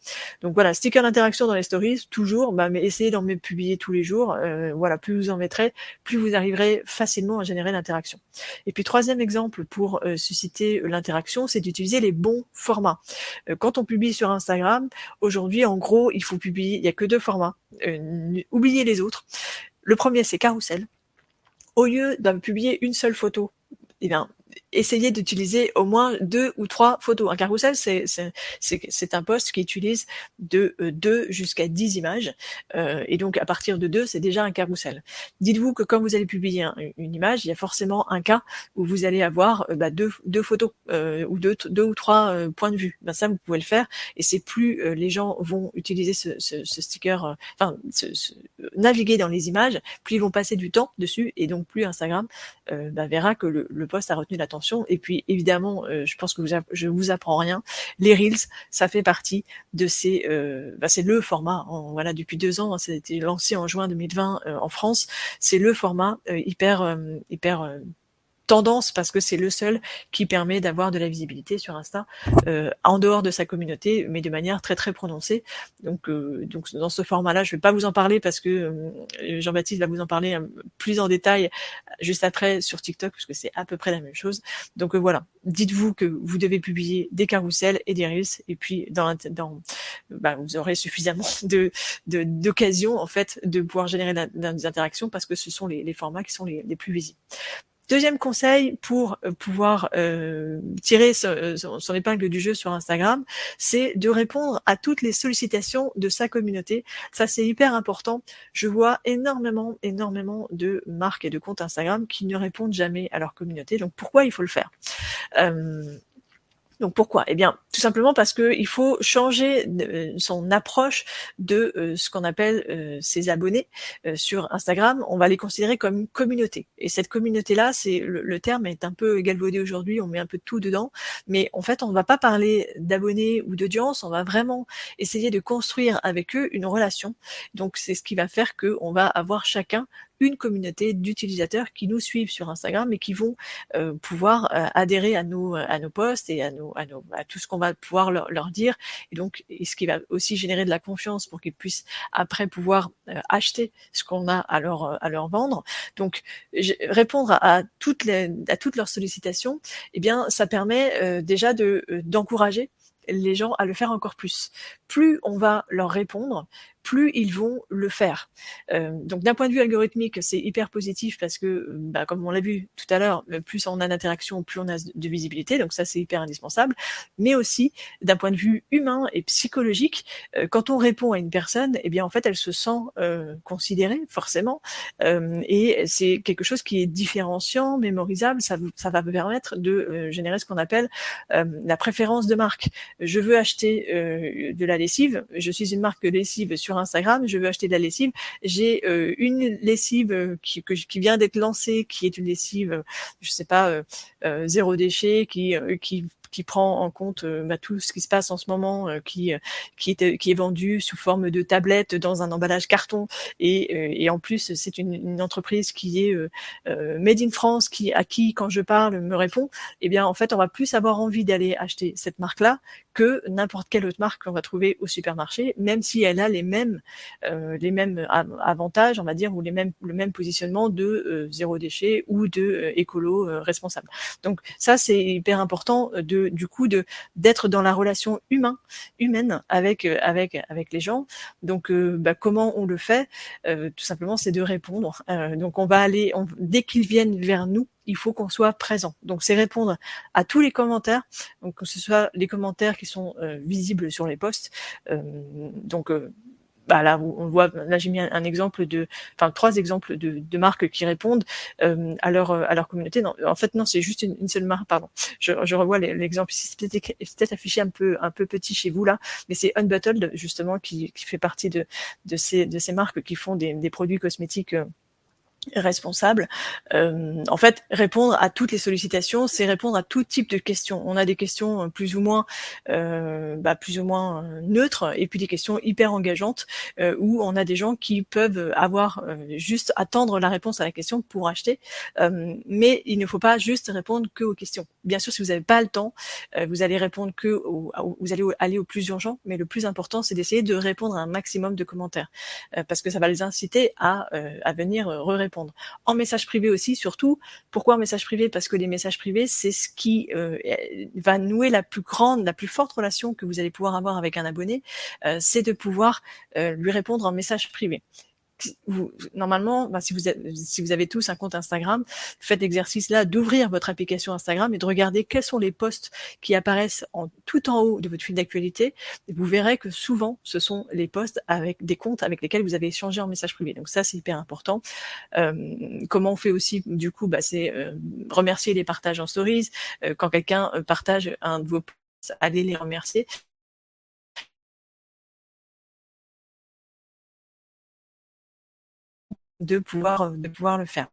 A: Donc voilà, sticker d'interaction dans les stories, toujours, bah, mais essayez d'en publier tous les jours. Euh, voilà, plus vous en mettrez, plus vous arriverez facilement à générer l'interaction. Et puis troisième exemple pour euh, susciter l'interaction, c'est d'utiliser les bons formats. Euh, quand on publie sur Instagram, aujourd'hui, en gros, il faut publier, il y a que deux formats. oubliez les autres. Le premier, c'est carousel au lieu de publier une seule photo eh bien, essayez d'utiliser au moins deux ou trois photos. Un carrousel, c'est un poste qui utilise de euh, deux jusqu'à dix images, euh, et donc à partir de deux, c'est déjà un carrousel. Dites-vous que quand vous allez publier une image, il y a forcément un cas où vous allez avoir euh, bah, deux, deux photos ou deux, deux ou trois points de vue. Ben ça, vous pouvez le faire, et c'est plus les gens vont utiliser ce, ce, ce sticker, enfin naviguer dans les images, plus ils vont passer du temps dessus, et donc plus Instagram bah, verra que le, le post a retenu l'attention et puis évidemment, euh, je pense que vous je vous apprends rien. Les reels, ça fait partie de ces, euh, bah, c'est le format. voilà, depuis deux ans, ça a été lancé en juin 2020 euh, en France. C'est le format hyper hyper tendance parce que c'est le seul qui permet d'avoir de la visibilité sur Insta euh, en dehors de sa communauté, mais de manière très très prononcée. Donc, euh, dans ce format-là, je vais pas vous en parler parce que euh, Jean-Baptiste va vous en parler plus en détail juste après sur TikTok parce que c'est à peu près la même chose. Donc voilà, dites-vous que vous devez publier des carousels et des reels et puis dans, bah, vous aurez suffisamment de d'occasions en fait de pouvoir générer des interactions parce que ce sont les, formats qui sont les plus visibles. Deuxième conseil pour euh, pouvoir euh, tirer euh, son, épingle du jeu sur Instagram, c'est de répondre à toutes les sollicitations de sa communauté. Ça, c'est hyper important. Je vois énormément, énormément de marques et de comptes Instagram qui ne répondent jamais à leur communauté. Donc, pourquoi il faut le faire? Donc pourquoi? Eh bien, tout simplement parce que il faut changer euh, son approche de euh, ce qu'on appelle euh, ses abonnés sur Instagram. On va les considérer comme une communauté. Et cette communauté-là, c'est le, terme est un peu galvaudé aujourd'hui. On met un peu tout dedans, mais en fait, on ne va pas parler d'abonnés ou d'audience. On va vraiment essayer de construire avec eux une relation. Donc, c'est ce qui va faire que on va avoir chacun une communauté d'utilisateurs qui nous suivent sur Instagram et qui vont pouvoir adhérer à nos à nos posts et à nos à, nos, à tout ce qu'on va pouvoir leur, leur, dire et donc ce qui va aussi générer de la confiance pour qu'ils puissent après pouvoir acheter ce qu'on a à leur à leur vendre. Donc répondre à, toutes les à toutes leurs sollicitations, eh bien ça permet déjà de d'encourager les gens à le faire encore plus. Plus on va leur répondre, plus ils vont le faire. Euh, donc d'un point de vue algorithmique, c'est hyper positif parce que, bah, comme on l'a vu tout à l'heure, euh, plus on a d'interaction, plus on a de visibilité. Donc ça, c'est hyper indispensable. Mais aussi d'un point de vue humain et psychologique, euh, quand on répond à une personne, eh bien en fait, elle se sent euh, considérée forcément, euh, et c'est quelque chose qui est différenciant, mémorisable. Ça, ça va permettre de euh, générer ce qu'on appelle la préférence de marque. Je veux acheter de la lessive. Je suis une marque de lessive sur Instagram, je veux acheter de la lessive, j'ai euh, une lessive euh, qui, qui vient d'être lancée, qui est une lessive, euh, je sais pas, zéro déchet, qui, qui qui prend en compte euh, bah, tout ce qui se passe en ce moment, euh, qui euh, qui est qui est vendu sous forme de tablette dans un emballage carton. Et, et en plus c'est une, une, entreprise qui est made in France, qui à qui quand je parle me répond, eh bien en fait on va plus avoir envie d'aller acheter cette marque là que n'importe quelle autre marque qu'on va trouver au supermarché, même si elle a les mêmes les mêmes avantages, on va dire, ou les mêmes le même positionnement de zéro déchet ou de écolo responsable. Donc ça c'est hyper important de du coup de d'être dans la relation humain humaine avec euh, avec avec les gens. Donc euh, bah, comment on le fait? Euh, Tout simplement, c'est de répondre. donc on va aller dès qu'ils viennent vers nous, il faut qu'on soit présent. Donc c'est répondre à tous les commentaires, donc que ce soit les commentaires qui sont visibles sur les posts. donc bah là, on voit, là j'ai mis un, exemple de, enfin trois exemples de, marques qui répondent euh, à leur à leur communauté. Non, en fait non, c'est juste une, seule marque. Pardon, je, revois l'exemple ici. C'est peut-être peut affiché un peu un peu petit chez vous là, mais c'est Unbottled justement qui, qui fait partie de de ces de ces marques qui font des, produits cosmétiques. Euh, responsable. Euh, en fait, répondre à toutes les sollicitations, c'est répondre à tout type de questions. On a des questions euh, plus ou moins, euh, bah, plus ou moins euh, neutres, et puis des questions hyper engageantes euh, où on a des gens qui peuvent avoir juste attendre la réponse à la question pour acheter. mais il ne faut pas juste répondre que aux questions. Bien sûr, si vous n'avez pas le temps, vous allez répondre que au, vous allez aller au plus urgent. Mais le plus important, c'est d'essayer de répondre à un maximum de commentaires parce que ça va les inciter à, à venir en message privé aussi, surtout. Pourquoi en message privé? Parce que les messages privés, c'est ce qui euh, va nouer la plus grande, la plus forte relation que vous allez pouvoir avoir avec un abonné, euh, c'est de pouvoir euh, lui répondre en message privé vous, normalement, bah, si, vous avez, si vous avez tous un compte Instagram, faites l'exercice là d'ouvrir votre application Instagram et de regarder quels sont les posts qui apparaissent en, tout en haut de votre fil d'actualité. Vous verrez que souvent, ce sont les posts avec des comptes avec lesquels vous avez échangé en message privé. Donc ça, c'est hyper important. Euh, comment on fait aussi, du coup, bah, c'est euh, remercier les partages en stories. Euh, quand quelqu'un euh, partage un de vos posts, allez les remercier. De pouvoir, euh, de pouvoir le faire.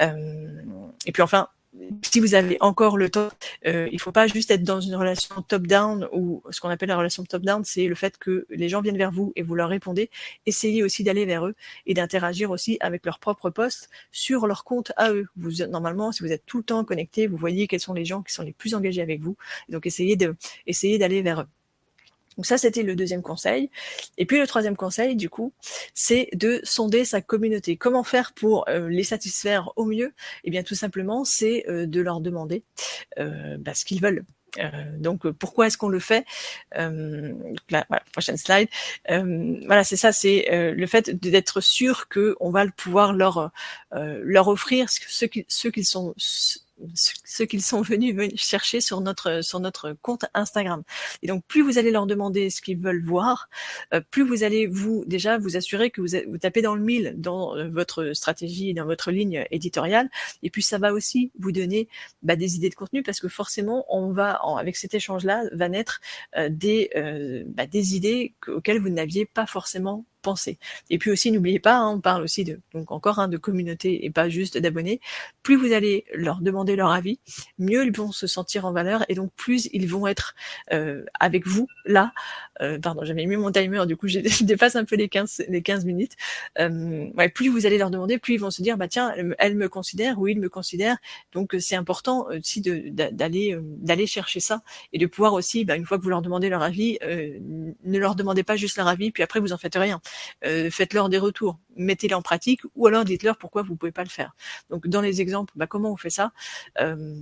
A: Euh, et puis enfin, si vous avez encore le temps, euh, il faut pas juste être dans une relation top-down ou ce qu'on appelle la relation top-down, c'est le fait que les gens viennent vers vous et vous leur répondez. Essayez aussi d'aller vers eux et d'interagir aussi avec leurs propres posts sur leur compte à eux. Vous normalement, si vous êtes tout le temps connecté, vous voyez quels sont les gens qui sont les plus engagés avec vous. Donc essayez de, essayez d'aller vers eux. Donc ça, c'était le deuxième conseil. Et puis le troisième conseil, du coup, c'est de sonder sa communauté. Comment faire pour euh, les satisfaire au mieux? Eh bien, tout simplement, c'est euh, de leur demander euh, bah, ce qu'ils veulent. donc pourquoi est-ce qu'on le fait? La, Prochaine slide. voilà, c'est ça, c'est le fait d'être sûr que on va pouvoir leur leur offrir ce ce qu'ils sont ce qu'ils sont venus chercher sur notre sur notre compte Instagram. Et donc plus vous allez leur demander ce qu'ils veulent voir, euh, plus vous allez vous déjà vous assurer que vous, vous tapez dans le mille dans euh, votre stratégie, dans votre ligne éditoriale. Et puis ça va aussi vous donner bah, des idées de contenu parce que forcément on va avec cet échange là va naître euh, des bah, des idées auxquelles vous n'aviez pas forcément pensez. Et puis aussi, n'oubliez pas, hein, on parle aussi de, donc encore hein, de communauté et pas juste d'abonnés. Plus vous allez leur demander leur avis, mieux ils vont se sentir en valeur et donc plus ils vont être euh, avec vous là. Euh, pardon, j'avais mis mon timer, du coup, je dépasse un peu les 15, les 15 minutes. Euh, ouais, plus vous allez leur demander, plus ils vont se dire, bah tiens, elle me considère ou il me considère. Donc c'est important aussi d'aller d'aller chercher ça et de pouvoir aussi, bah, une fois que vous leur demandez leur avis, ne leur demandez pas juste leur avis, puis après vous en faites rien. Faites-leur des retours mettez-les en pratique ou alors dites-leur pourquoi vous pouvez pas le faire. Donc dans les exemples, bah, comment on fait ça? Euh,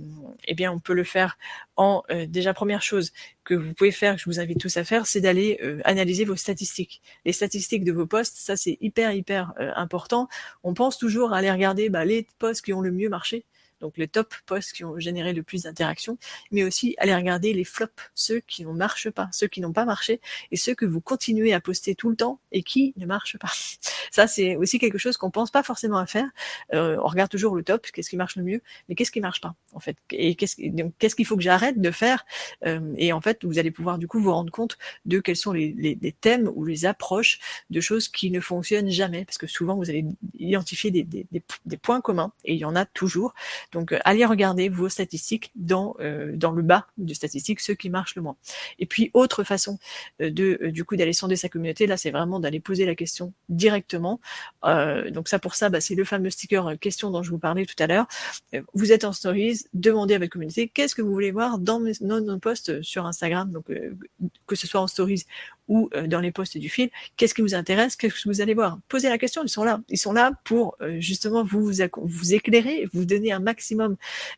A: Eh bien, on peut le faire en euh, déjà première chose que vous pouvez faire, que je vous invite tous à faire, c'est d'aller euh, analyser vos statistiques. Les statistiques de vos posts, ça c'est hyper hyper important. On pense toujours à aller regarder bah, les posts qui ont le mieux marché donc les top posts qui ont généré le plus d'interactions, mais aussi aller regarder les flops, ceux qui ne marchent pas, ceux qui n'ont pas marché, et ceux que vous continuez à poster tout le temps et qui ne marchent pas. Ça, c'est aussi quelque chose qu'on pense pas forcément à faire. Euh, on regarde toujours le top, qu'est-ce qui marche le mieux, mais qu'est-ce qui marche pas, en fait, et qu'est-ce qu'il faut que j'arrête de faire, euh, et en fait, vous allez pouvoir du coup vous rendre compte de quels sont les, thèmes ou les approches de choses qui ne fonctionnent jamais, parce que souvent vous allez identifier des, des, des points communs, et il y en a toujours. Donc, euh, allez regarder vos statistiques dans, euh, dans le bas de statistiques, ceux qui marchent le moins. Et puis, autre façon euh, de, du coup, d'aller sonder sa communauté, là, c'est vraiment d'aller poser la question directement. donc, ça, pour ça, bah, c'est le fameux sticker question dont je vous parlais tout à l'heure. Vous êtes en stories, demandez à votre communauté qu'est-ce que vous voulez voir dans nos, posts sur Instagram, donc que ce soit en stories ou dans les posts du fil, qu'est-ce qui vous intéresse, qu'est-ce que vous allez voir? Posez la question, ils sont là. Ils sont là pour justement vous, vous éclairer, vous donner un maximum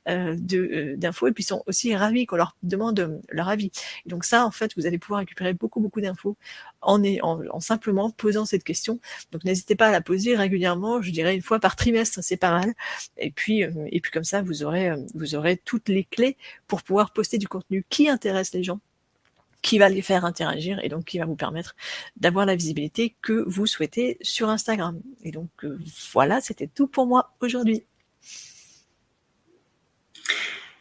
A: euh, euh, d'infos et puis ils sont aussi ravis qu'on leur demande euh, leur avis. Donc ça, en fait, vous allez pouvoir récupérer beaucoup, beaucoup d'infos en, en, en, simplement posant cette question. Donc n'hésitez pas à la poser régulièrement, je dirais une fois par trimestre, c'est pas mal. Et puis, et puis comme ça, vous aurez, vous aurez toutes les clés pour pouvoir poster du contenu qui intéresse les gens qui va les faire interagir et donc qui va vous permettre d'avoir la visibilité que vous souhaitez sur Instagram. Et donc voilà, c'était tout pour moi aujourd'hui.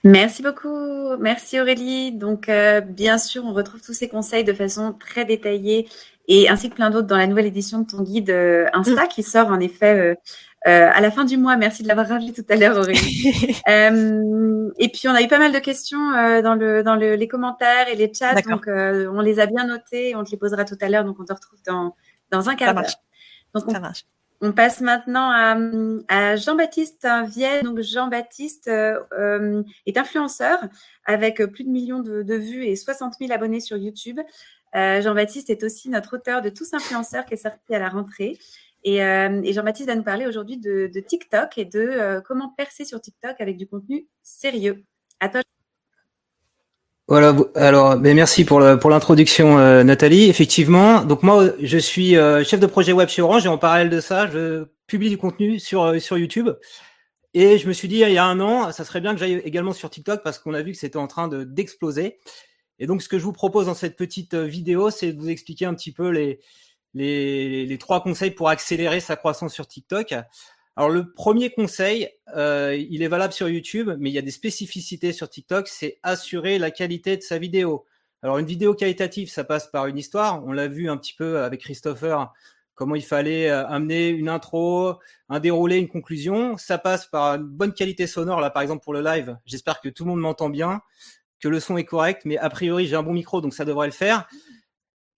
C: Merci beaucoup. Merci Aurélie. Donc, euh, bien sûr, on retrouve tous ces conseils de façon très détaillée et ainsi que plein d'autres dans la nouvelle édition de ton guide euh, Insta qui sort en effet euh, à la fin du mois. Merci de l'avoir rappelé tout à l'heure, Aurélie. et puis, on a eu pas mal de questions dans, le, dans le, les commentaires et les chats. Donc, on les a bien notés. On te les posera tout à l'heure. Donc, on te retrouve dans, dans un quart d'heure. Donc,
A: Ça marche.
C: On passe maintenant à, Jean-Baptiste Vienne. Donc Jean-Baptiste euh, euh, est influenceur avec plus de millions de, vues et 60 000 abonnés sur YouTube. Euh, Jean-Baptiste est aussi notre auteur de Tous influenceurs qui est sorti à la rentrée. Et, Jean-Baptiste va nous parler aujourd'hui de, TikTok et de comment percer sur TikTok avec du contenu sérieux. À toi.
D: Voilà, alors ben merci pour pour l'introduction euh, Nathalie. Effectivement, donc moi je suis euh, chef de projet web chez Orange et en parallèle de ça, je publie du contenu sur euh, sur YouTube. Et je me suis dit il y a un an, ça serait bien que j'aille également sur TikTok parce qu'on a vu que c'était en train de d'exploser. Et donc ce que je vous propose dans cette petite vidéo, c'est de vous expliquer un petit peu les les, les trois conseils pour accélérer sa croissance sur TikTok. Alors le premier conseil, euh, il est valable sur YouTube, mais il y a des spécificités sur TikTok, c'est assurer la qualité de sa vidéo. Alors une vidéo qualitative, ça passe par une histoire. On l'a vu un petit peu avec Christopher, comment il fallait euh, amener une intro, un déroulé, une conclusion. Ça passe par une bonne qualité sonore, là par exemple pour le live. J'espère que tout le monde m'entend bien, que le son est correct, mais a priori j'ai un bon micro, donc ça devrait le faire.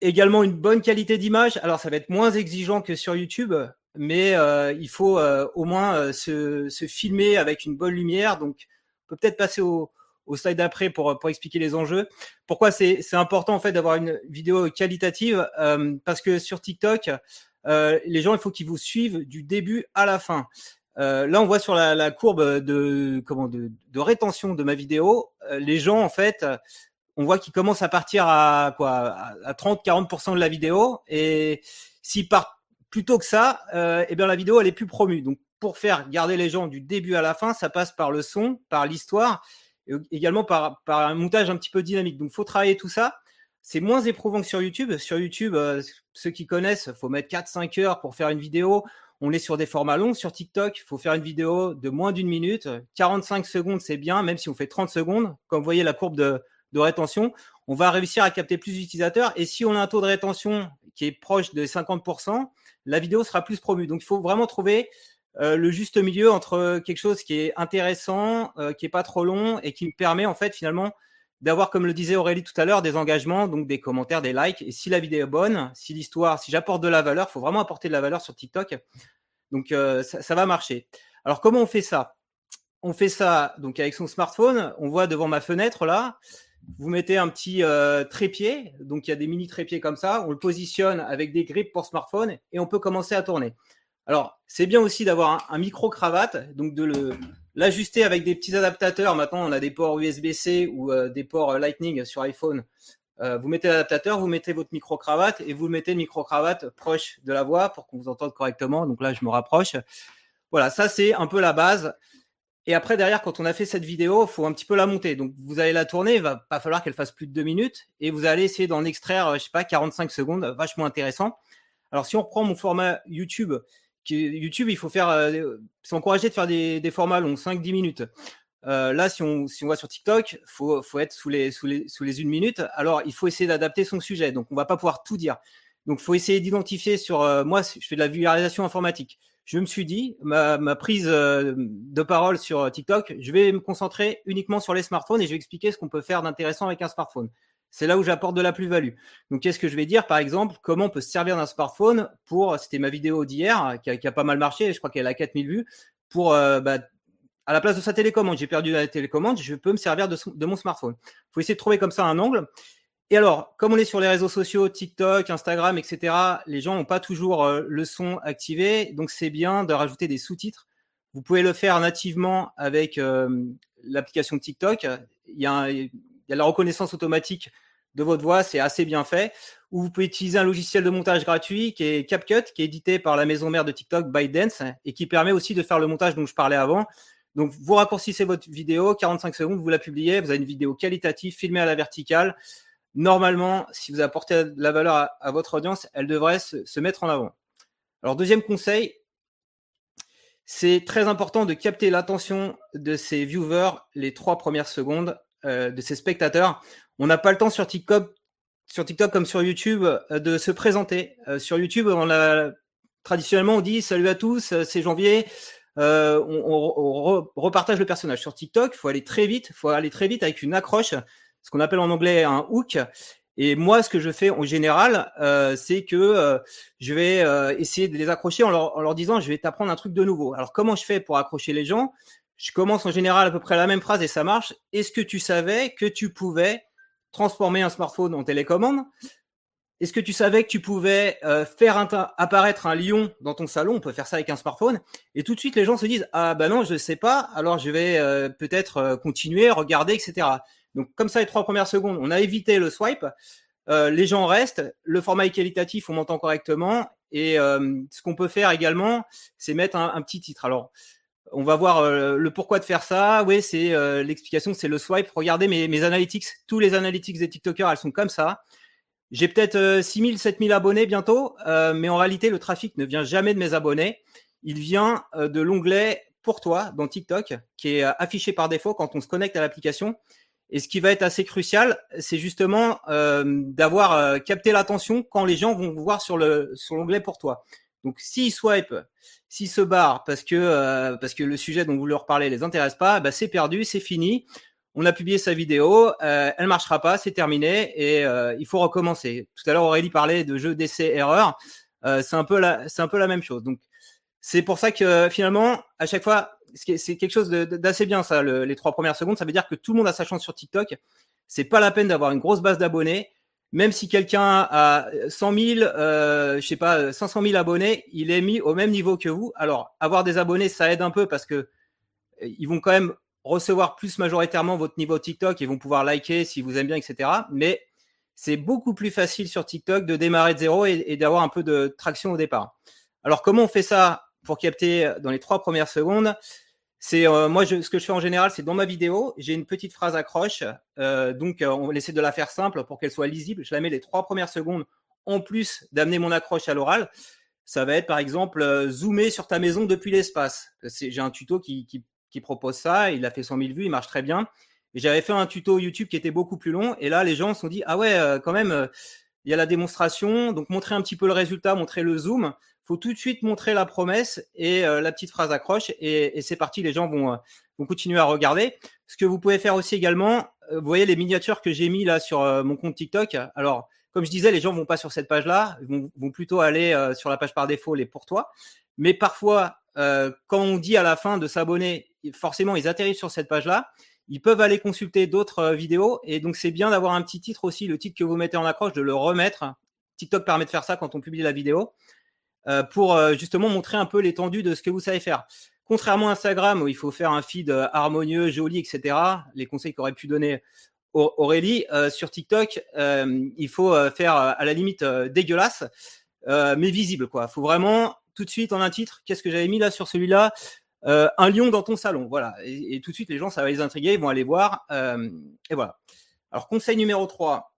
D: Également une bonne qualité d'image. Alors ça va être moins exigeant que sur YouTube mais euh, il faut euh, au moins euh, se, se, filmer avec une bonne lumière. Donc, on peut peut-être passer au, au slide d'après pour, pour expliquer les enjeux. Pourquoi c'est important en fait d'avoir une vidéo qualitative? Parce que sur TikTok, les gens, il faut qu'ils vous suivent du début à la fin. là, on voit sur la, la courbe de, comment, de, de, rétention de ma vidéo, les gens, en fait, on voit qu'ils commencent à partir à quoi à 30-40% de la vidéo. Et s'ils partent plutôt que ça, euh, eh bien la vidéo elle est plus promue. Donc pour faire garder les gens du début à la fin, ça passe par le son, par l'histoire, également par, par un montage un petit peu dynamique. Donc faut travailler tout ça. C'est moins éprouvant que sur YouTube. Sur YouTube, euh, ceux qui connaissent, faut mettre 4-5 heures pour faire une vidéo. On est sur des formats longs. Sur TikTok, il faut faire une vidéo de moins d'une minute. 45 secondes, c'est bien, même si on fait 30 secondes. Comme vous voyez la courbe de, de rétention, on va réussir à capter plus d'utilisateurs. Et si on a un taux de rétention qui est proche de 50%, la vidéo sera plus promue. Donc il faut vraiment trouver le juste milieu entre quelque chose qui est intéressant, qui est pas trop long et qui me permet en fait finalement d'avoir, comme le disait Aurélie tout à l'heure, des engagements, donc des commentaires, des likes. Et si la vidéo est bonne, si l'histoire, si j'apporte de la valeur, faut vraiment apporter de la valeur sur TikTok. Donc euh, ça, va marcher. Alors comment on fait ça? On fait ça donc avec son smartphone. On voit devant ma fenêtre là. Vous mettez un petit euh, trépied, donc il y a des mini trépieds comme ça. On le positionne avec des grippes pour smartphone et on peut commencer à tourner. Alors c'est bien aussi d'avoir un, un micro cravate, donc de l'ajuster avec des petits adaptateurs. Maintenant, on a des ports USB-C ou euh, des ports Lightning sur iPhone. Euh, vous mettez l'adaptateur, vous mettez votre micro-cravate et vous mettez le micro-cravate proche de la voix pour qu'on vous entende correctement. Donc là, je me rapproche. Voilà, ça c'est un peu la base. Et après, derrière, quand on a fait cette vidéo, faut un petit peu la monter. Donc vous allez la tourner, il va pas falloir qu'elle fasse plus de deux minutes. Et vous allez essayer d'en extraire, je sais pas, 45 secondes, vachement intéressant. Alors si on reprend mon format YouTube, YouTube, il faut faire, euh, c'est encouragé de faire des, des formats longs, 5-10 minutes. Euh, là, si on, si on va sur TikTok, faut, faut être sous les, sous les, sous les une minute. Alors, il faut essayer d'adapter son sujet. Donc, on va pas pouvoir tout dire. Donc, faut essayer d'identifier sur. Euh, moi, je fais de la vulgarisation informatique. Je me suis dit, ma, prise euh, de parole sur TikTok, je vais me concentrer uniquement sur les smartphones et je vais expliquer ce qu'on peut faire d'intéressant avec un smartphone. C'est là où j'apporte de la plus-value. Donc, qu'est-ce que je vais dire? Par exemple, comment on peut se servir d'un smartphone pour, c'était ma vidéo d'hier, qui, qui a, pas mal marché, je crois qu'elle a 4000 vues, pour, euh, bah, à la place de sa télécommande, j'ai perdu la télécommande, je peux me servir de, de mon smartphone. Il faut essayer de trouver comme ça un angle. Et alors, comme on est sur les réseaux sociaux, TikTok, Instagram, etc., les gens n'ont pas toujours euh, le son activé, donc c'est bien de rajouter des sous-titres. Vous pouvez le faire nativement avec euh, l'application TikTok. Il y a il y a la reconnaissance automatique de votre voix, c'est assez bien fait. Ou vous pouvez utiliser un logiciel de montage gratuit qui est CapCut, qui est édité par la maison mère de TikTok, ByteDance, et qui permet aussi de faire le montage dont je parlais avant. Donc, vous raccourcissez votre vidéo, 45 secondes, vous la publiez, vous avez une vidéo qualitative, filmée à la verticale. Normalement, si vous apportez de la valeur à, votre audience, elle devrait se, mettre en avant. Alors, deuxième conseil, c'est très important de capter l'attention de ses viewers les trois premières secondes euh, de ses spectateurs. On n'a pas le temps sur TikTok, sur TikTok comme sur YouTube euh, de se présenter. Euh, sur YouTube, traditionnellement on dit salut à tous, c'est janvier. On, on, repartage le personnage sur TikTok. Il faut aller très vite, il faut aller très vite avec une accroche, ce qu'on appelle en anglais un hook. Et moi, ce que je fais en général, euh, c'est que euh, je vais essayer de les accrocher en leur, en leur disant, je vais t'apprendre un truc de nouveau. Alors, comment je fais pour accrocher les gens? Je commence en général à peu près la même phrase et ça marche. Est-ce que tu savais que tu pouvais transformer un smartphone en télécommande? Est-ce que tu savais que tu pouvais euh, faire apparaître un lion dans ton salon? On peut faire ça avec un smartphone. Et tout de suite, les gens se disent ah bah non, je ne sais pas. Alors je vais euh, peut-être euh, continuer, regarder, etc. Donc comme ça, les trois premières secondes, on a évité le swipe. les gens restent. Le format est qualitatif, on m'entend correctement. Et ce qu'on peut faire également, c'est mettre un, petit titre. Alors on va voir euh, le pourquoi de faire ça. Oui, c'est euh, l'explication, c'est le swipe. Regardez mes, mes analytics, tous les analytics des TikTokers, elles sont comme ça. J'ai peut-être euh, 6000, 7000 abonnés bientôt, euh, mais en réalité, le trafic ne vient jamais de mes abonnés. Il vient de l'onglet pour toi dans TikTok, qui est affiché par défaut quand on se connecte à l'application. Et ce qui va être assez crucial, c'est justement d'avoir capté l'attention quand les gens vont vous voir sur sur l'onglet pour toi. Donc, s'ils swipe, s'ils se barrent parce que euh, parce que le sujet dont vous leur parlez les intéresse pas, bah c'est perdu, c'est fini. On a publié sa vidéo, euh, elle marchera pas, c'est terminé et euh, il faut recommencer. Tout à l'heure Aurélie parlait de jeu d'essai erreur, euh, c'est un peu la c'est un peu la même chose. Donc c'est pour ça que finalement à chaque fois c'est quelque chose d'assez bien ça les trois premières secondes, ça veut dire que tout le monde a sa chance sur TikTok. C'est pas la peine d'avoir une grosse base d'abonnés même si quelqu'un a 100 000, euh, je sais pas, 500 000 abonnés, il est mis au même niveau que vous. Alors, avoir des abonnés, ça aide un peu parce que euh, ils vont quand même recevoir plus majoritairement votre niveau TikTok et vont pouvoir liker si vous aimez bien, etc. Mais c'est beaucoup plus facile sur TikTok de démarrer de zéro et, et d'avoir un peu de traction au départ. Alors, comment on fait ça pour capter dans les trois premières secondes c'est euh, moi je, ce que je fais en général, c'est dans ma vidéo, j'ai une petite phrase accroche, euh, donc euh, on essaie de la faire simple pour qu'elle soit lisible. Je la mets les trois premières secondes en plus d'amener mon accroche à l'oral. Ça va être par exemple euh, zoomer sur ta maison depuis l'espace. J'ai un tuto qui, qui, propose ça, il a fait 100 000 vues, il marche très bien. J'avais fait un tuto YouTube qui était beaucoup plus long, et là les gens se sont dit ah ouais quand même il y a la démonstration, donc montrer un petit peu le résultat, montrer le zoom. Faut tout de suite montrer la promesse et euh, la petite phrase accroche et, et c'est parti, les gens vont, euh, vont continuer à regarder. Ce que vous pouvez faire aussi également, euh, vous voyez les miniatures que j'ai mis là sur mon compte TikTok. Alors, comme je disais, les gens vont pas sur cette page-là, vont, vont plutôt aller sur la page par défaut, les pour toi. Mais parfois, quand on dit à la fin de s'abonner, forcément, ils atterrissent sur cette page-là ils peuvent aller consulter d'autres euh, vidéos. Et donc, c'est bien d'avoir un petit titre aussi, le titre que vous mettez en accroche, de le remettre. TikTok permet de faire ça quand on publie la vidéo euh, pour euh, justement montrer un peu l'étendue de ce que vous savez faire. Contrairement à Instagram où il faut faire un feed harmonieux, joli, etc. Les conseils qu'aurait pu donner Aurélie sur TikTok, il faut faire à la limite dégueulasse, mais visible quoi. Faut vraiment tout de suite en un titre. Qu'est-ce que j'avais mis là sur celui-là euh, un lion dans ton salon. Voilà. Et, tout de suite, les gens, ça va les intriguer, ils vont aller voir. Euh, et voilà. Alors, conseil numéro 3.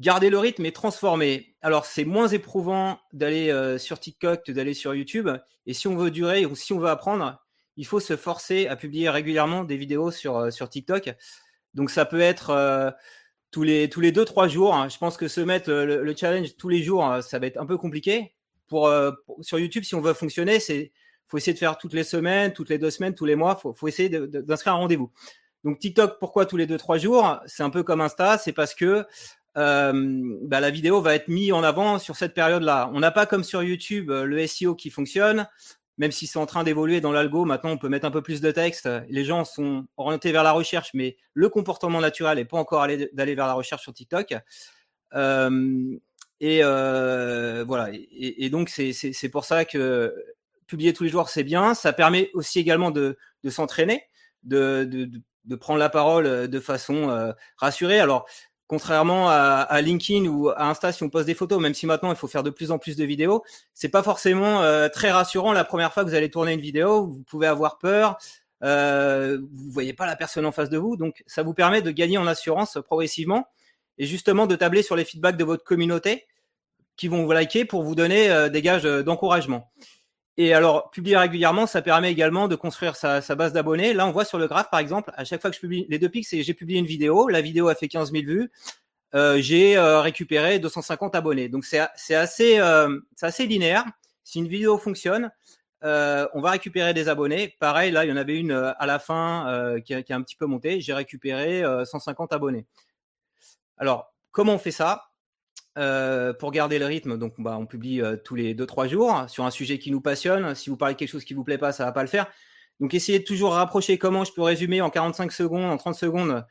D: Garder le rythme et transformer. Alors, c'est moins éprouvant d'aller euh, sur TikTok que d'aller sur YouTube. Et si on veut durer ou si on veut apprendre, il faut se forcer à publier régulièrement des vidéos sur, sur TikTok. Donc, ça peut être tous les tous les deux trois jours. Hein. Je pense que se mettre le, challenge tous les jours, ça va être un peu compliqué. Pour, sur YouTube, si on veut fonctionner, c'est faut essayer de faire toutes les semaines, toutes les deux semaines, tous les mois. Faut, faut essayer d'inscrire un rendez-vous. Donc TikTok, pourquoi tous les deux trois jours? C'est un peu comme Insta, c'est parce que euh, bah, la vidéo va être mise en avant sur cette période-là. On n'a pas comme sur YouTube euh, le SEO qui fonctionne, même si c'est en train d'évoluer dans l'algo. Maintenant, on peut mettre un peu plus de texte. Les gens sont orientés vers la recherche, mais le comportement naturel n'est pas encore d'aller vers la recherche sur TikTok. Euh, et voilà. Et, donc c'est pour ça que publier tous les jours, c'est bien. Ça permet aussi également de, s'entraîner, de, prendre la parole de façon rassurée. Alors, contrairement à, LinkedIn ou à Insta, si on poste des photos, même si maintenant il faut faire de plus en plus de vidéos, c'est pas forcément euh, très rassurant la première fois que vous allez tourner une vidéo. Vous pouvez avoir peur. Euh, vous voyez pas la personne en face de vous, donc ça vous permet de gagner en assurance progressivement et justement de tabler sur les feedbacks de votre communauté qui vont vous liker pour vous donner des gages d'encouragement. Et alors, publier régulièrement, ça permet également de construire sa, base d'abonnés. Là, on voit sur le graphe, par exemple, à chaque fois que je publie les deux pics, j'ai publié une vidéo. La vidéo a fait 15 000 vues. Euh, j'ai euh, récupéré 250 abonnés. Donc, c'est assez, euh, assez linéaire. Si une vidéo fonctionne, on va récupérer des abonnés. Pareil, là, il y en avait une à la fin qui a, qui, a, un petit peu monté. J'ai récupéré 150 abonnés. Alors, comment on fait ça? Euh, pour garder le rythme, donc bah, on publie euh, tous les 2-3 jours sur un sujet qui nous passionne. Si vous parlez de quelque chose qui vous plaît pas, ça va pas le faire. Donc essayez de toujours rapprocher comment je peux résumer en 45 secondes, en 30 secondes,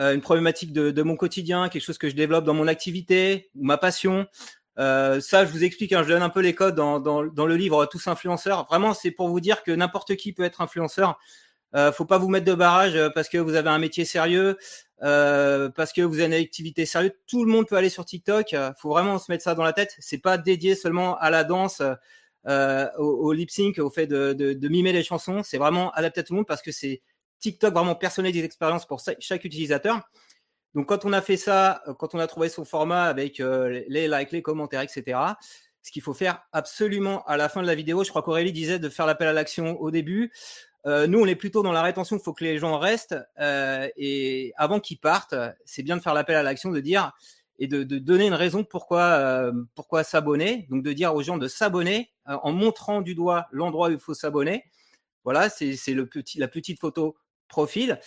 D: euh, une problématique de, mon quotidien, quelque chose que je développe dans mon activité ou ma passion. ça, je vous explique, hein, je donne un peu les codes dans le livre Tous influenceurs. Vraiment, c'est pour vous dire que n'importe qui peut être influenceur. Euh, faut pas vous mettre de barrage parce que vous avez un métier sérieux. Euh, parce que vous avez une activité sérieuse, tout le monde peut aller sur TikTok. Euh, faut vraiment se mettre ça dans la tête. C'est pas dédié seulement à la danse, euh, au, lip sync, au fait de, de, de mimer les chansons. C'est vraiment adapté à tout le monde parce que c'est TikTok vraiment personnalise des expériences pour chaque utilisateur. Donc quand on a fait ça, quand on a trouvé son format avec les likes, les commentaires, etc. Ce qu'il faut faire absolument à la fin de la vidéo, je crois qu'Aurélie disait de faire l'appel à l'action au début. Euh, nous, on est plutôt dans la rétention. Il faut que les gens restent euh, et avant qu'ils partent, c'est bien de faire l'appel à l'action, de dire et de, de, donner une raison pourquoi euh, pourquoi s'abonner. Donc de dire aux gens de s'abonner euh, en montrant du doigt l'endroit où il faut s'abonner. Voilà, c'est le petit la petite photo profil.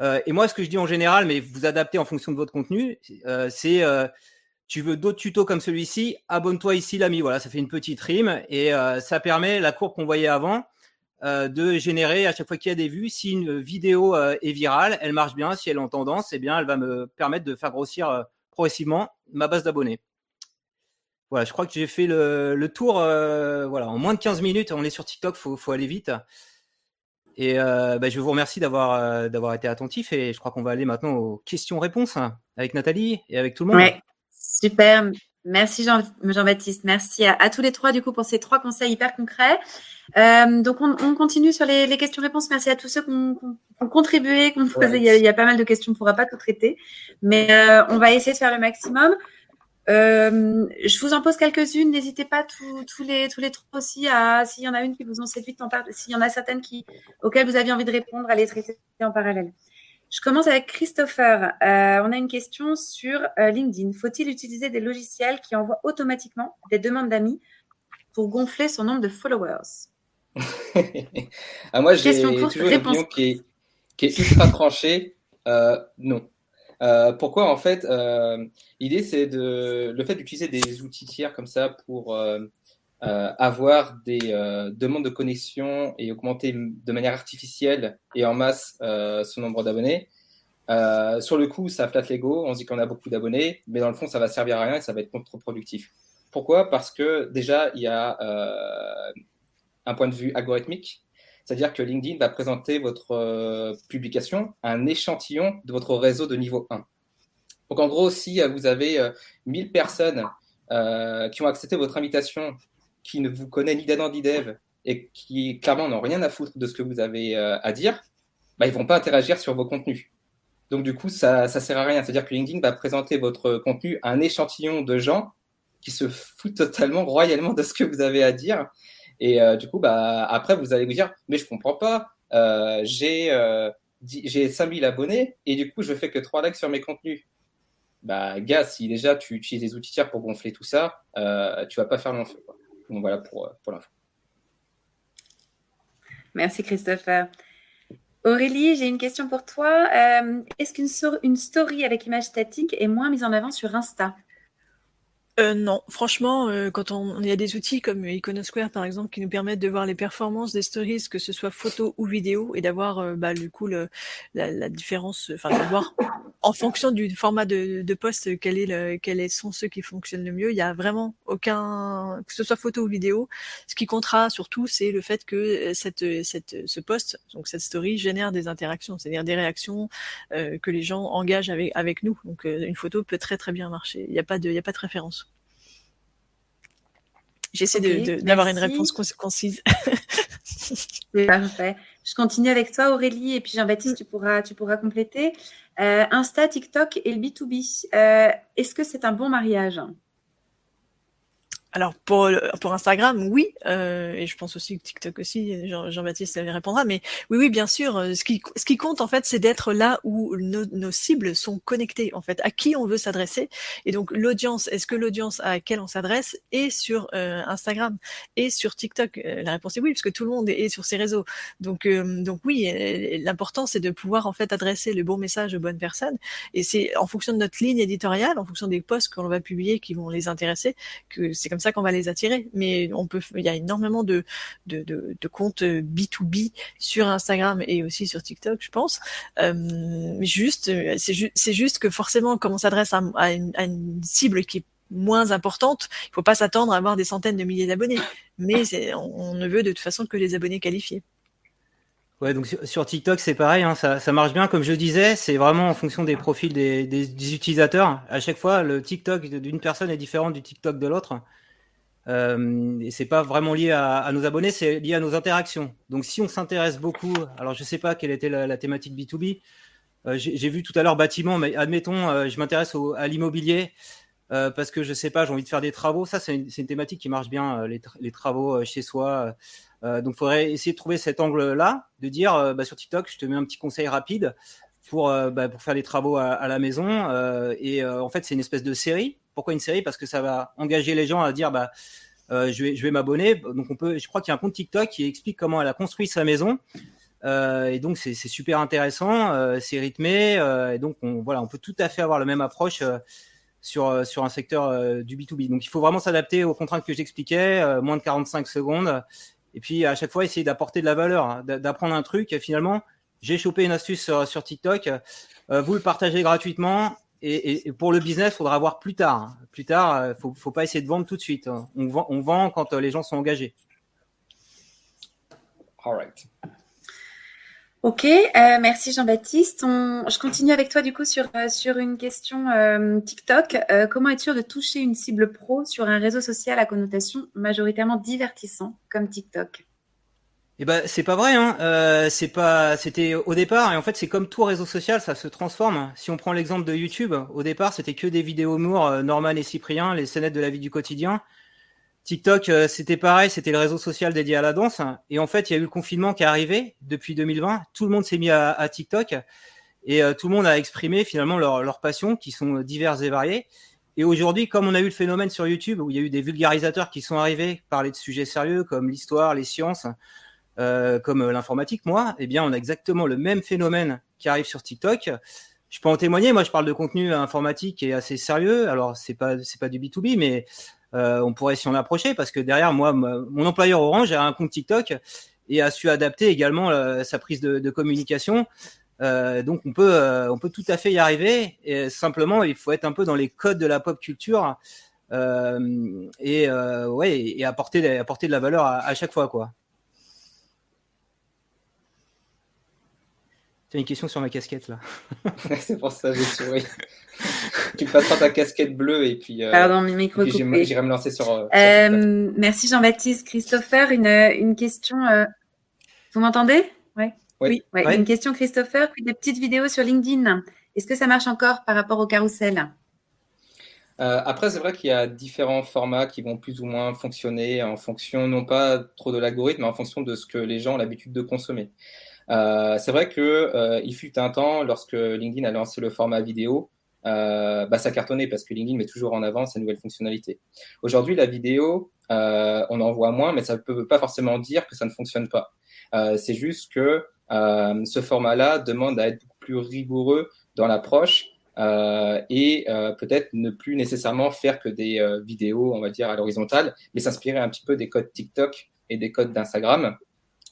D: Euh, et moi, ce que je dis en général, mais vous adaptez en fonction de votre contenu, c'est tu veux d'autres tutos comme celui-ci, abonne-toi ici l'ami. Voilà, ça fait une petite rime et ça permet la courbe qu'on voyait avant euh, de générer à chaque fois qu'il y a des vues. Si une vidéo euh, est virale, elle marche bien. Si elle est en tendance, eh bien, elle va me permettre de faire grossir euh, progressivement ma base d'abonnés. Voilà, je crois que j'ai fait le, tour. voilà, en moins de 15 minutes, on est sur TikTok, faut, faut aller vite. Et bah, je vous remercie d'avoir été attentif et je crois qu'on va aller maintenant aux questions-réponses avec Nathalie et avec tout le monde.
C: Super. Merci Jean-Baptiste. Merci à, tous les trois du coup pour ces trois conseils hyper concrets. Euh, donc on, continue sur les, questions-réponses. Merci à tous ceux qui ont, contribué, qui ont posé. Il, y a, pas mal de questions, on ne pourra pas tout traiter, mais euh, on va essayer de faire le maximum. Euh, je vous en pose quelques-unes. N'hésitez pas tous, les tous les trois aussi à s'il y en a une qui vous ont séduite S'il y en a certaines qui auxquelles vous aviez envie de répondre, à les traiter en parallèle. Je commence avec Christopher. Euh, on a une question sur euh, LinkedIn. Faut-il utiliser des logiciels qui envoient automatiquement des demandes d'amis pour gonfler son nombre de followers?
B: Ah, Moi, j'ai toujours une opinion qui est, qui est ultra tranchée. Euh, non. pourquoi en fait L'idée c'est de le fait d'utiliser des outils tiers comme ça pour euh, avoir des euh, demandes de connexion et augmenter de manière artificielle et en masse euh, son nombre d'abonnés. sur le coup, ça flatte l'ego, on se dit qu'on a beaucoup d'abonnés, mais dans le fond, ça va servir à rien et ça va être contre-productif. Pourquoi? Parce que déjà, il y a un point de vue algorithmique, c'est-à-dire que LinkedIn va présenter votre publication un échantillon de votre réseau de niveau 1. Donc en gros, si vous avez 1000 personnes qui ont accepté votre invitation qui ne vous connaît ni d'Adam ni d'Eve et qui clairement n'ont rien à foutre de ce que vous avez euh, à dire, bah, ils vont pas interagir sur vos contenus. Donc du coup, ça ça sert à rien. C'est-à-dire que LinkedIn va présenter votre contenu à un échantillon de gens qui se foutent totalement royalement de ce que vous avez à dire. Et euh, du coup, bah après, vous allez vous dire, mais je comprends pas. Euh, j'ai euh, j'ai 5000 abonnés et du coup, je fais que 3 likes sur mes contenus. Bah, gars, si déjà tu utilises des outils tiers pour gonfler tout ça, euh, tu vas pas faire long feu. Donc voilà pour, euh, pour l'info.
C: Merci Christopher. Aurélie, j'ai une question pour toi. Euh, est-ce qu'une story avec image statique est moins mise en avant sur Insta?
A: Euh, non, franchement, euh, quand on, il y a des outils comme Iconosquare par exemple qui nous permettent de voir les performances des stories, que ce soit photo ou vidéo, et d'avoir euh, bah, du coup le, la, la, différence, enfin de voir en fonction du format de, de poste quel est le, quels sont ceux qui fonctionnent le mieux. Il y a vraiment aucun, que ce soit photo ou vidéo. Ce qui comptera surtout, c'est le fait que euh, cette, cette, ce poste, donc cette story, génère des interactions, c'est-à-dire des réactions euh, que les gens engagent avec avec nous. Donc une photo peut très très bien marcher. Il n'y a pas de, il y a pas de référence. J'essaie d'avoir une réponse concise.
C: Parfait. Je continue avec toi, Aurélie, et puis Jean-Baptiste, tu pourras, tu pourras compléter. Euh, Insta, TikTok et le B2B. Euh, Est-ce que c'est un bon mariage?
A: Alors pour pour Instagram, oui, euh, et je pense aussi que TikTok aussi. Jean-Baptiste Jean répondra, mais oui, oui, bien sûr. Euh, ce qui ce qui compte en fait, c'est d'être là où nos, nos, cibles sont connectées en fait, à qui on veut s'adresser. Et donc l'audience, est-ce que l'audience à laquelle on s'adresse est sur euh, Instagram et sur TikTok? Euh, La réponse est oui, puisque tout le monde est, sur ces réseaux. Donc donc oui, l'important c'est de pouvoir en fait adresser le bon message aux bonnes personnes. Et c'est en fonction de notre ligne éditoriale, en fonction des posts qu'on va publier qui vont les intéresser, que c'est comme ça qu'on va les attirer. Mais on peut, il y a énormément de, de, comptes B2B sur Instagram et aussi sur TikTok, je pense. Euh, juste, c'est ju c'est juste que forcément, comme on s'adresse à, une, cible qui est moins importante, il faut pas s'attendre à avoir des centaines de milliers d'abonnés. Mais on, on ne veut de toute façon que les abonnés qualifiés.
D: Ouais, donc sur, TikTok, c'est pareil, hein, ça, ça, marche bien. Comme je disais, c'est vraiment en fonction des profils des, des, des, utilisateurs. À chaque fois, le TikTok d'une personne est différent du TikTok de l'autre. Euh, et c'est pas vraiment lié à, nos abonnés, c'est lié à nos interactions. Donc si on s'intéresse beaucoup, alors je sais pas quelle était la, thématique B2B. Euh, J'ai vu tout à l'heure bâtiment, mais admettons, euh, je m'intéresse à l'immobilier euh, parce que je sais pas, j'ai envie de faire des travaux. Ça, c'est une, thématique qui marche bien, les, les, travaux chez soi. donc, il faudrait essayer de trouver cet angle-là, de dire bah, sur TikTok, je te mets un petit conseil rapide pour, bah, pour faire des travaux à la maison. et en fait, c'est une espèce de série pourquoi une série? Parce que ça va engager les gens à dire bah euh, je vais je vais m'abonner. Donc on peut, je crois qu'il y a un compte TikTok qui explique comment elle a construit sa maison. Euh, et donc c'est super intéressant, euh, c'est rythmé et donc on voilà on peut tout à fait avoir la même approche sur sur un secteur du B2B. Donc il faut vraiment s'adapter aux contraintes que j'expliquais, moins de 45 secondes et puis à chaque fois essayer d'apporter de la valeur, hein, d'apprendre un truc finalement j'ai chopé une astuce sur, sur TikTok, vous le partagez gratuitement et, et, pour le business, faudra voir plus tard. Hein. Plus tard, euh, faut, faut pas essayer de vendre tout de suite. Hein. On vend, on vend quand euh, les gens sont engagés.
B: All right.
C: Ok, euh, merci Jean-Baptiste. Je continue avec toi du coup sur, sur une question euh, TikTok. Euh, comment être sûr de toucher une cible pro sur un réseau social à connotation majoritairement divertissant comme TikTok?
D: Eh ben c'est pas vrai, hein. Euh, c'est pas, c'était au départ et en fait c'est comme tout réseau social, ça se transforme. Si on prend l'exemple de YouTube, au départ c'était que des vidéos humour, euh, Norman et Cyprien, les scénettes de la vie du quotidien. TikTok euh, c'était pareil, c'était le réseau social dédié à la danse et en fait il y a eu le confinement qui est arrivé depuis 2020, tout le monde s'est mis à, TikTok Et tout le monde a exprimé finalement leurs leur passions qui sont diverses et variées. Et aujourd'hui, comme on a eu le phénomène sur YouTube où il y a eu des vulgarisateurs qui sont arrivés parler de sujets sérieux comme l'histoire, les sciences, euh, comme l'informatique, moi, eh bien, on a exactement le même phénomène qui arrive sur TikTok. Je peux en témoigner. Moi, je parle de contenu informatique et assez sérieux. Alors, c'est pas c'est pas du B2B, mais euh, on pourrait s'y en approcher parce que derrière moi, mon employeur Orange a un compte TikTok et a su adapter également euh, sa prise de, communication. Euh, donc on peut on peut tout à fait y arriver. Et simplement, il faut être un peu dans les codes de la pop culture et ouais et apporter apporter de la valeur à, à chaque fois quoi. Tu as une question sur ma casquette là.
B: c'est pour ça que j'ai souri. tu passeras ta casquette bleue et puis.
C: Euh, Pardon, mes micros
B: J'irai me lancer sur.
C: Euh, euh, merci Jean-Baptiste. Christopher, une, une question. Vous m'entendez?
B: Ouais.
C: Oui. Oui. Une question, Christopher. Des petites vidéos sur LinkedIn. Est-ce que ça marche encore par rapport au carrousel?
B: Après, c'est vrai qu'il y a différents formats qui vont plus ou moins fonctionner en fonction, non pas trop de l'algorithme, mais en fonction de ce que les gens ont l'habitude de consommer. Euh, c'est vrai que euh, il fut un temps lorsque LinkedIn a lancé le format vidéo, euh, bah, ça cartonnait parce que LinkedIn met toujours en avant ses nouvelles fonctionnalités. Aujourd'hui, la vidéo, on en voit moins, mais ça ne peut pas forcément dire que ça ne fonctionne pas. c'est juste que ce format-là demande à être beaucoup plus rigoureux dans l'approche et peut-être ne plus nécessairement faire que des vidéos, on va dire, à l'horizontale, mais s'inspirer un petit peu des codes TikTok et des codes d'Instagram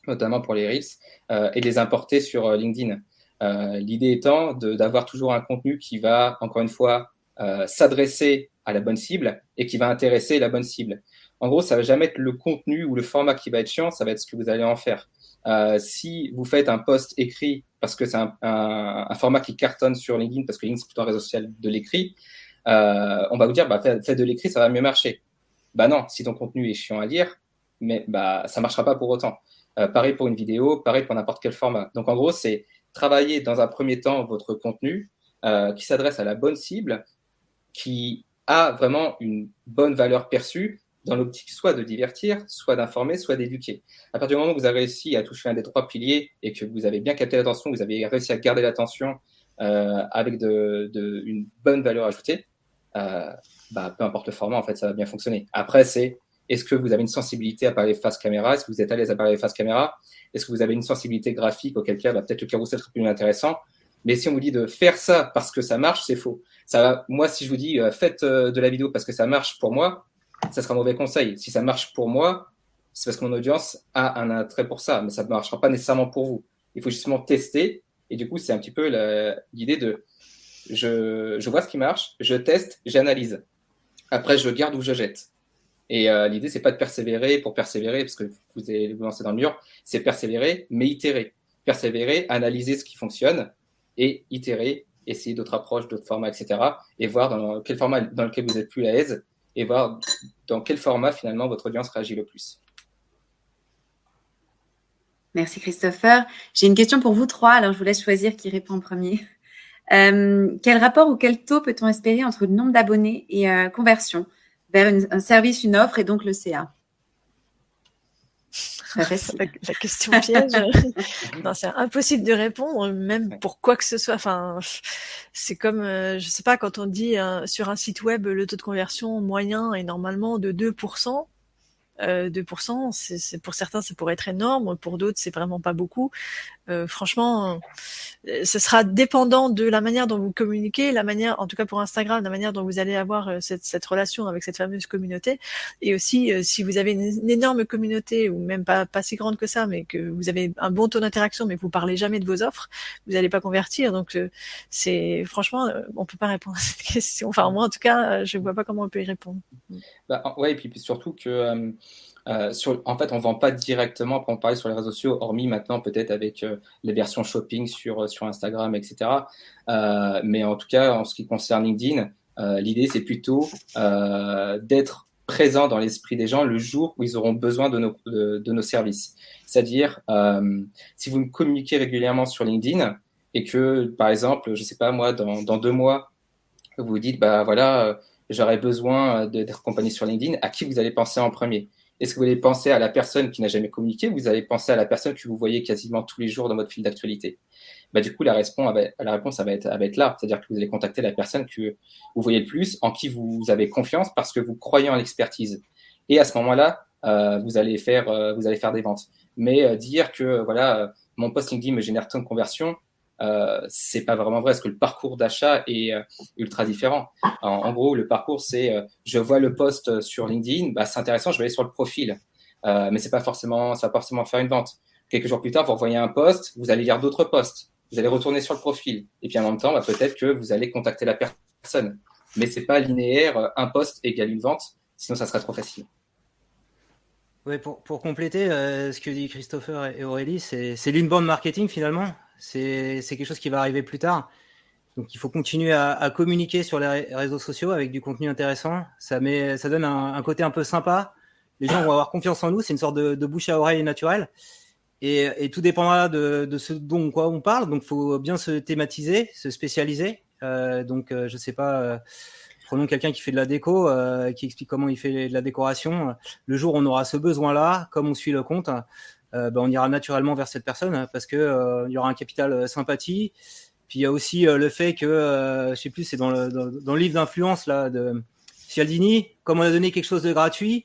B: notamment pour les Reels, euh, et les importer sur euh, LinkedIn. Euh, l'idée étant d'avoir toujours un contenu qui va, encore une fois, s'adresser à la bonne cible et qui va intéresser la bonne cible. En gros, ça va jamais être le contenu ou le format qui va être chiant, ça va être ce que vous allez en faire. Si vous faites un post écrit parce que c'est un, format qui cartonne sur LinkedIn, parce que LinkedIn c'est plutôt un réseau social de l'écrit, on va vous dire bah de l'écrit, ça va mieux marcher. Bah non, si ton contenu est chiant à lire, mais bah ça marchera pas pour autant. Euh, pareil pour une vidéo, pareil pour n'importe quel format. Donc en gros, c'est travailler dans un premier temps votre contenu euh, qui s'adresse à la bonne cible, qui a vraiment une bonne valeur perçue dans l'optique soit de divertir, soit d'informer, soit d'éduquer. À partir du moment où vous avez réussi à toucher un des trois piliers et que vous avez bien capté l'attention, vous avez réussi à garder l'attention euh, avec une bonne valeur ajoutée, bah, peu importe le format, en fait, ça va bien fonctionner. Après, c'est est-ce que vous avez une sensibilité à parler face caméra? Est-ce que vous êtes à l'aise à parler face caméra? Est-ce que vous avez une sensibilité graphique Auquel cas, bah, peut-être le carousel serait plus intéressant? Mais si on vous dit de faire ça parce que ça marche, c'est faux. Moi, si je vous dis euh, faites euh, de la vidéo parce que ça marche pour moi, ça sera un mauvais conseil. Si ça marche pour moi, c'est parce que mon audience a un attrait pour ça, mais ça ne marchera pas nécessairement pour vous. Il faut justement tester. Et du coup, c'est un petit peu l'idée de je, je vois ce qui marche, je teste, j'analyse. Après, je garde ou je jette. Et euh, l'idée, c'est pas de persévérer pour persévérer, parce que vous allez vous lancer dans le mur, c'est persévérer, mais itérer. Persévérer, analyser ce qui fonctionne et itérer, essayer d'autres approches, d'autres formats, etc. Et voir dans quel format dans lequel vous êtes plus à l'aise et voir dans quel format finalement votre audience réagit le plus.
C: Merci Christopher. J'ai une question pour vous trois, alors je vous laisse choisir qui répond en premier. Euh, quel rapport ou quel taux peut-on espérer entre le nombre d'abonnés et euh, conversion? Vers un service, une offre et donc le CA
A: la, la, question piège. c'est impossible de répondre, même pour quoi que ce soit. Enfin, c'est comme, euh, je sais pas, quand on dit sur un site web, le taux de conversion moyen est normalement de 2%. 2%, c'est pour certains ça pourrait être énorme, pour d'autres c'est vraiment pas beaucoup. Euh, franchement, euh, ce sera dépendant de la manière dont vous communiquez, la manière, en tout cas pour Instagram, la manière dont vous allez avoir euh, cette, cette relation avec cette fameuse communauté, et aussi si vous avez une, énorme communauté ou même pas pas si grande que ça, mais que vous avez un bon taux d'interaction, mais vous parlez jamais de vos offres, vous n'allez pas convertir. Donc c'est franchement, on peut pas répondre à cette question. Enfin moi en tout cas, je vois pas comment on peut y répondre.
B: Bah, ouais, et puis, puis surtout que euh, en fait, on vend pas directement, pour en parler sur les réseaux sociaux, hormis maintenant peut-être avec euh, les versions shopping sur, euh, Instagram, etc. Mais en tout cas, en ce qui concerne LinkedIn, l'idée c'est plutôt d'être présent dans l'esprit des gens le jour où ils auront besoin de nos, services. C'est-à-dire, si vous me communiquez régulièrement sur LinkedIn et que, par exemple, je sais pas moi, dans, dans deux mois, vous vous dites, bah voilà, j'aurais besoin d'être accompagné sur LinkedIn, à qui vous allez penser en premier? Est-ce que vous allez penser à la personne qui n'a jamais communiqué ou vous allez penser à la personne que vous voyez quasiment tous les jours dans votre fil d'actualité? Bah, du coup, la réponse, la réponse va, être, là. C'est-à-dire que vous allez contacter la personne que vous voyez le plus, en qui vous avez confiance parce que vous croyez en l'expertise. Et à ce moment-là, euh, vous, allez faire, euh, vous allez faire des ventes. Mais euh, dire que voilà, mon post LinkedIn me génère tant de conversions, euh, c'est pas vraiment vrai parce que le parcours d'achat est ultra différent. En, gros, le parcours, c'est je vois le post sur LinkedIn, bah, c'est intéressant, je vais aller sur le profil, mais c'est pas forcément, ça va forcément faire une vente. Quelques jours plus tard, vous revoyez un post, vous allez lire d'autres posts vous allez retourner sur le profil. Et puis en même temps, bah, peut-être que vous allez contacter la personne. Mais c'est pas linéaire, euh, un poste égale une vente, sinon ça serait trop facile.
D: Ouais, pour, pour compléter euh, ce que dit Christopher et Aurélie, c'est l'inbound marketing finalement? C'est quelque chose qui va arriver plus tard. Donc il faut continuer à, communiquer sur les réseaux sociaux avec du contenu intéressant. Ça, met, ça donne un, côté un peu sympa. Les gens vont avoir confiance en nous. C'est une sorte de, bouche à oreille naturelle. Et, tout dépendra de, ce dont on parle. Donc, faut bien se thématiser, se spécialiser. Euh, donc, euh, je sais pas. Euh, prenons quelqu'un qui fait de la déco, euh, qui explique comment il fait de la décoration. Le jour où on aura ce besoin-là, comme on suit le compte, ben, on ira naturellement vers cette personne parce que il y aura un capital sympathie. Puis il y a aussi le fait que, je sais plus, c'est dans le, dans, dans le livre d'influence là de Cialdini, comme on a donné quelque chose de gratuit,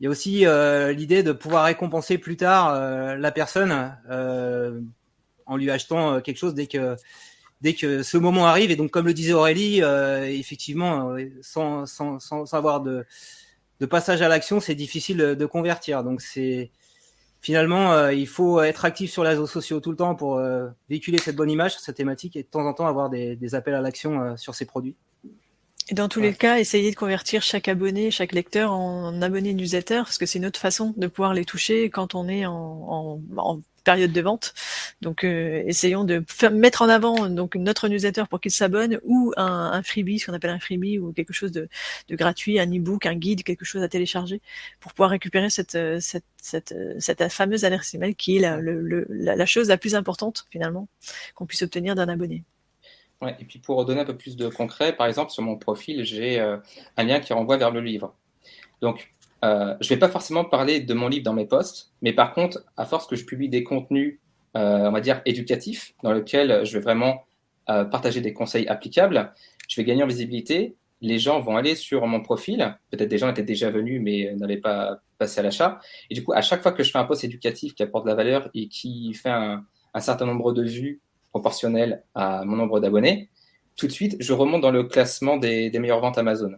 D: il y a aussi euh, l'idée de pouvoir récompenser plus tard euh, la personne euh, en lui achetant quelque chose dès que dès que ce moment arrive. Et donc, comme le disait Aurélie, effectivement, sans, sans, sans avoir de, de passage à l'action, c'est difficile de, convertir. Donc, c'est finalement, il faut être actif sur les réseaux sociaux tout le temps pour véhiculer cette bonne image sur cette thématique et de temps en temps avoir des, des appels à l'action sur ces produits.
A: Et dans tous les cas, essayer de convertir chaque abonné, chaque lecteur en abonné newsletter, parce que c'est une autre façon de pouvoir les toucher quand on est en, en, en période de vente. Donc, euh, essayons de faire, mettre en avant donc notre newsletter pour qu'ils s'abonnent ou un, un, freebie, ce qu'on appelle un freebie ou quelque chose de, de gratuit, un e-book, un guide, quelque chose à télécharger pour pouvoir récupérer cette, cette, cette, cette fameuse alerte email qui est la, le, la, la chose la plus importante finalement qu'on puisse obtenir d'un abonné
B: et puis pour donner un peu plus de concret, par exemple, sur mon profil, j'ai euh, un lien qui renvoie vers le livre. Donc, euh, je ne vais pas forcément parler de mon livre dans mes posts, mais par contre, à force que je publie des contenus, euh, on va dire, éducatifs, dans lesquels je vais vraiment partager des conseils applicables, je vais gagner en visibilité. Les gens vont aller sur mon profil. Peut-être des gens étaient déjà venus, mais n'avaient pas passé à l'achat. Et du coup, à chaque fois que je fais un post éducatif qui apporte de la valeur et qui fait un, un certain nombre de vues proportionnel à mon nombre d'abonnés, tout de suite, je remonte dans le classement des, meilleures ventes Amazon.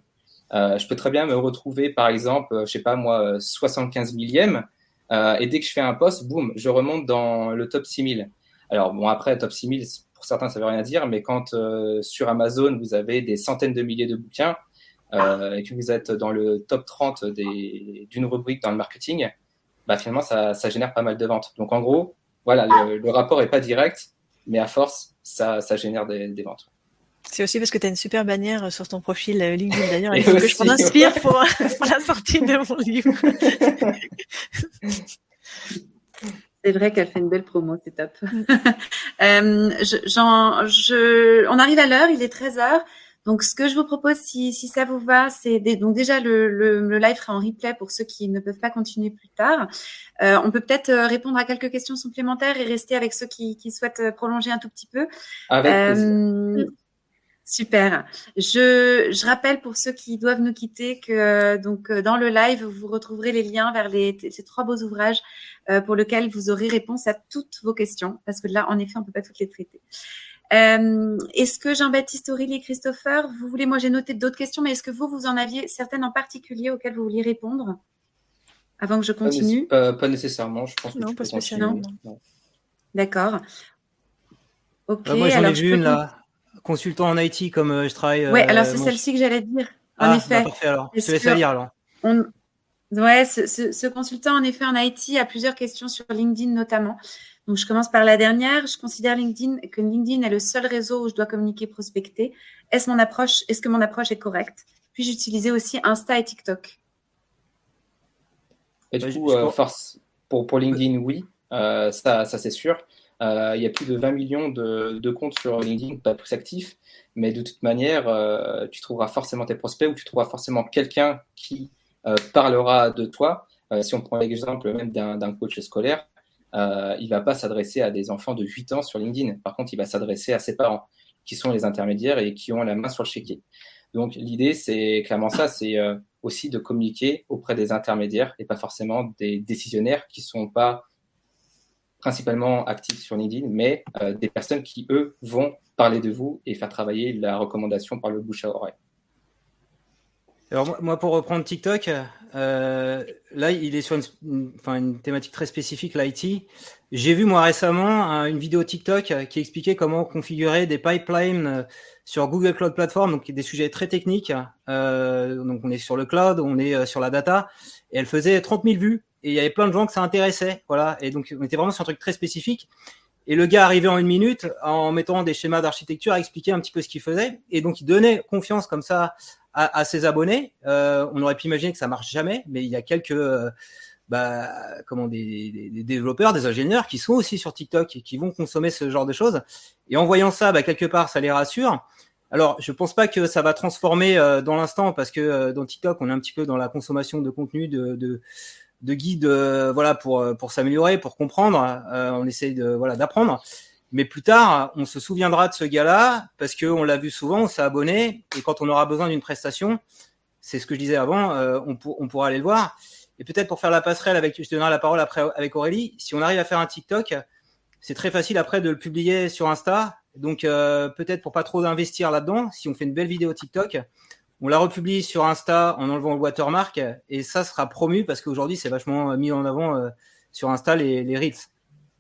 B: Euh, je peux très bien me retrouver, par exemple, je sais pas moi, 75 millième, euh, et dès que je fais un post, boum, je remonte dans le top 6000. Alors bon, après, top 6000, pour certains, ça veut rien dire, mais quand euh, sur Amazon, vous avez des centaines de milliers de bouquins, et que vous êtes dans le top 30 d'une rubrique dans le marketing, bah, finalement, ça, ça, génère pas mal de ventes. Donc en gros, voilà, le, le rapport est pas direct, mais à force, ça, ça génère des, des ventes.
A: C'est aussi parce que tu as une super bannière sur ton profil euh, LinkedIn d'ailleurs, il faut que je m'en inspire pour, pour, la sortie de mon livre.
C: C'est vrai qu'elle fait une belle promo, c'est top. euh, je, je, on arrive à l'heure, il est 13h. Donc, ce que je vous propose, si, si ça vous va, c'est donc déjà le, le, le, live sera en replay pour ceux qui ne peuvent pas continuer plus tard. Euh, on peut peut-être euh, répondre à quelques questions supplémentaires et rester avec ceux qui, qui souhaitent euh, prolonger un tout petit peu.
B: Avec euh,
C: Super. Je, je rappelle pour ceux qui doivent nous quitter que donc dans le live vous retrouverez les liens vers les, ces trois beaux ouvrages euh, pour lesquels vous aurez réponse à toutes vos questions parce que là en effet on peut pas toutes les traiter. Euh, est-ce que Jean-Baptiste, Aurélie et Christopher, vous voulez, moi j'ai noté d'autres questions, mais est-ce que vous, vous en aviez certaines en particulier auxquelles vous vouliez répondre avant que je continue?
B: pas, pas, nécessairement, je pense que
A: non, pas spécialement.
C: D'accord. Ok.
D: moi j'en ai vu une là, consultant en IT comme euh, je travaille.
C: Ouais, alors euh, c'est celle-ci que j'allais dire. En
D: ah,
C: effet.
D: Bah, parfait alors. Je te laisse lire alors.
C: On... Ouais, ce, ce, ce, consultant en effet en IT a plusieurs questions sur LinkedIn notamment. Donc, je commence par la dernière. Je considère LinkedIn que LinkedIn est le seul réseau où je dois communiquer, prospecter. Est-ce mon approche, est-ce que mon approche est correcte? Puis j'utilisais aussi Insta et TikTok?
B: Et du coup, euh, force pour, pour LinkedIn, oui, euh, ça, ça c'est sûr. Euh, il y a plus de 20 millions de, de, comptes sur LinkedIn, pas tous actifs, mais de toute manière, euh, tu trouveras forcément tes prospects ou tu trouveras forcément quelqu'un qui parlera de toi. si on prend l'exemple même d'un coach scolaire, euh, il va pas s'adresser à des enfants de 8 ans sur LinkedIn. Par contre, il va s'adresser à ses parents, qui sont les intermédiaires et qui ont la main sur le chéquier. Donc l'idée, c'est clairement ça, c'est euh, aussi de communiquer auprès des intermédiaires et pas forcément des décisionnaires qui sont pas principalement actifs sur LinkedIn, mais euh, des personnes qui, eux, vont parler de vous et faire travailler la recommandation par le bouche à oreille.
D: Alors moi, pour reprendre TikTok, euh, là, il est sur une, une thématique très spécifique, l'IT. J'ai vu moi récemment une vidéo TikTok qui expliquait comment configurer des pipelines euh, sur Google Cloud Platform, donc des sujets très techniques. Euh, donc on est sur le cloud, on est euh, sur la data, et elle faisait 30 000 vues. Et il y avait plein de gens que ça intéressait, voilà. Et donc on était vraiment sur un truc très spécifique. Et le gars arrivait en une minute en mettant des schémas d'architecture à expliquer un petit peu ce qu'il faisait. Et donc il donnait confiance comme ça à, ses abonnés. Euh, on aurait pu imaginer que ça marche jamais, mais il y a quelques euh, bah, comment des, développeurs, des ingénieurs qui sont aussi sur TikTok et qui vont consommer ce genre de choses. Et en voyant ça, bah, quelque part, ça les rassure. Alors, je pense pas que ça va transformer euh, dans l'instant parce que dans TikTok, on est un petit peu dans la consommation de contenu, de, de, de guides, voilà, pour pour s'améliorer, pour comprendre. on essaye de voilà d'apprendre. Mais plus tard, on se souviendra de ce gars-là parce qu'on l'a vu souvent, on s'est abonné et quand on aura besoin d'une prestation, c'est ce que je disais avant, euh, on, pourra aller le voir. Et peut-être pour faire la passerelle avec, je donnerai la parole après avec Aurélie. Si on arrive à faire un TikTok, c'est très facile après de le publier sur Insta. Donc euh, peut-être pour pas trop investir là-dedans, si on fait une belle vidéo TikTok, on la republie sur Insta en enlevant le watermark et ça sera promu parce qu'aujourd'hui c'est vachement mis en avant euh, sur Insta les, les reels.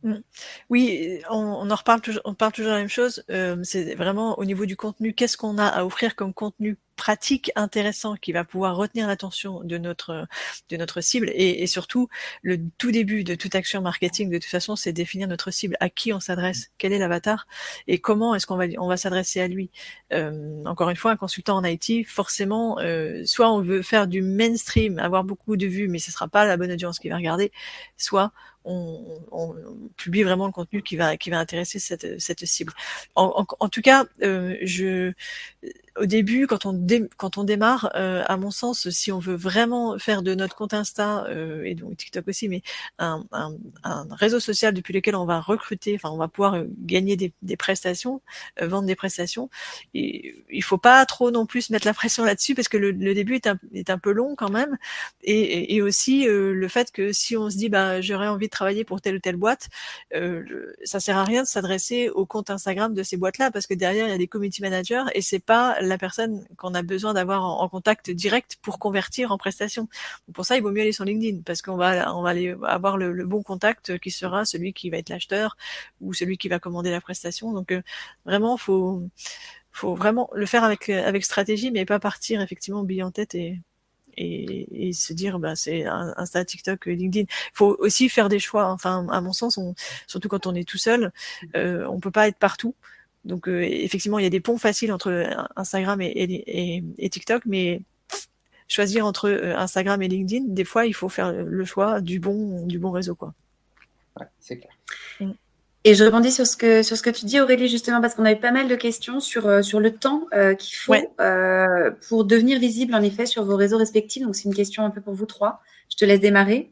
A: Mmh. Oui, on, on, en reparle toujours, on parle toujours la même chose. Euh, c'est vraiment au niveau du contenu, qu'est-ce qu'on a à offrir comme contenu pratique intéressant qui va pouvoir retenir l'attention de notre de notre cible et, et, surtout le tout début de toute action marketing de toute façon c'est définir notre cible à qui on s'adresse quel est l'avatar et comment est-ce qu'on va on va s'adresser à lui euh, encore une fois un consultant en IT forcément euh, soit on veut faire du mainstream avoir beaucoup de vues mais ce sera pas la bonne audience qui va regarder soit on, on, publie vraiment le contenu qui va qui va intéresser cette, cette cible. En, en, tout cas, euh, je au début, quand on, démarre, euh, à mon sens, si on veut vraiment faire de notre compte Insta euh, et donc TikTok aussi, mais un, réseau social depuis lequel on va recruter, enfin on va pouvoir euh, gagner des, prestations, vendre des prestations. Et il faut pas trop non plus mettre la pression là-dessus parce que le, début est un, peu long quand même, et, et aussi le fait que si on se dit bah j'aurais envie de travailler pour telle ou telle boîte, ça sert à rien de s'adresser au compte Instagram de ces boîtes-là parce que derrière il y a des community managers et c'est pas la personne qu'on a besoin d'avoir en, contact direct pour convertir en prestation. Pour ça, il vaut mieux aller sur LinkedIn parce qu'on va, on va aller avoir le, bon contact qui sera celui qui va être l'acheteur ou celui qui va commander la prestation. Donc euh, vraiment, faut faut vraiment le faire avec avec stratégie, mais pas partir effectivement bille en tête et et, se dire bah c'est Insta, TikTok, LinkedIn. Il faut aussi faire des choix. Enfin, à mon sens, surtout quand on est tout seul, euh, on peut pas être partout. Donc euh, effectivement, il y a des ponts faciles entre Instagram et, TikTok, mais choisir entre euh, Instagram et LinkedIn, des fois, il faut faire le choix du bon, du bon réseau, quoi.
B: c'est clair.
C: Mm. Et je rebondis sur ce que sur ce que tu dis Aurélie justement parce qu'on avait pas mal de questions sur euh, sur le temps qu'il faut pour devenir visible en effet sur vos réseaux respectifs. Donc c'est une question un peu pour vous trois. Je te laisse démarrer.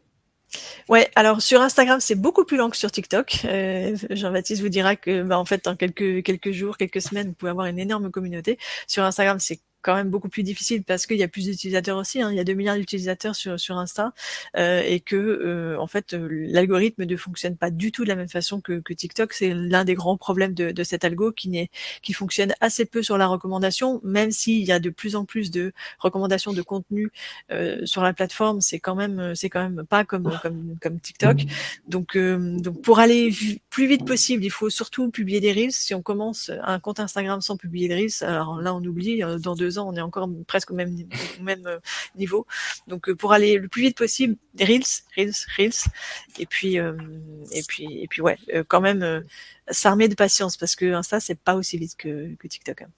A: Ouais, alors sur Instagram, c'est beaucoup plus lent que sur TikTok. Euh, Jean-Baptiste vous dira que, bah, en fait, en quelques quelques jours, quelques semaines, vous pouvez avoir une énorme communauté. Sur Instagram, c'est quand même beaucoup plus difficile parce qu'il y a plus d'utilisateurs aussi. Hein. Il y a 2 milliards d'utilisateurs sur, sur Insta euh, et que euh, en fait euh, l'algorithme ne fonctionne pas du tout de la même façon que, que TikTok. C'est l'un des grands problèmes de, de cet algo qui n'est qui fonctionne assez peu sur la recommandation, même s'il y a de plus en plus de recommandations de contenu euh, sur la plateforme. C'est quand même c'est quand même pas comme comme comme TikTok. Donc euh, donc pour aller plus vite possible, il faut surtout publier des reels. Si on commence un compte Instagram sans publier des reels, alors là on oublie dans deux on est encore presque au même, euh, niveau. Donc euh, pour aller le plus vite possible, reels, reels, reels, et puis euh, et puis et puis ouais, quand même s'armer de patience parce que Insta c'est pas aussi vite que, TikTok. Hein.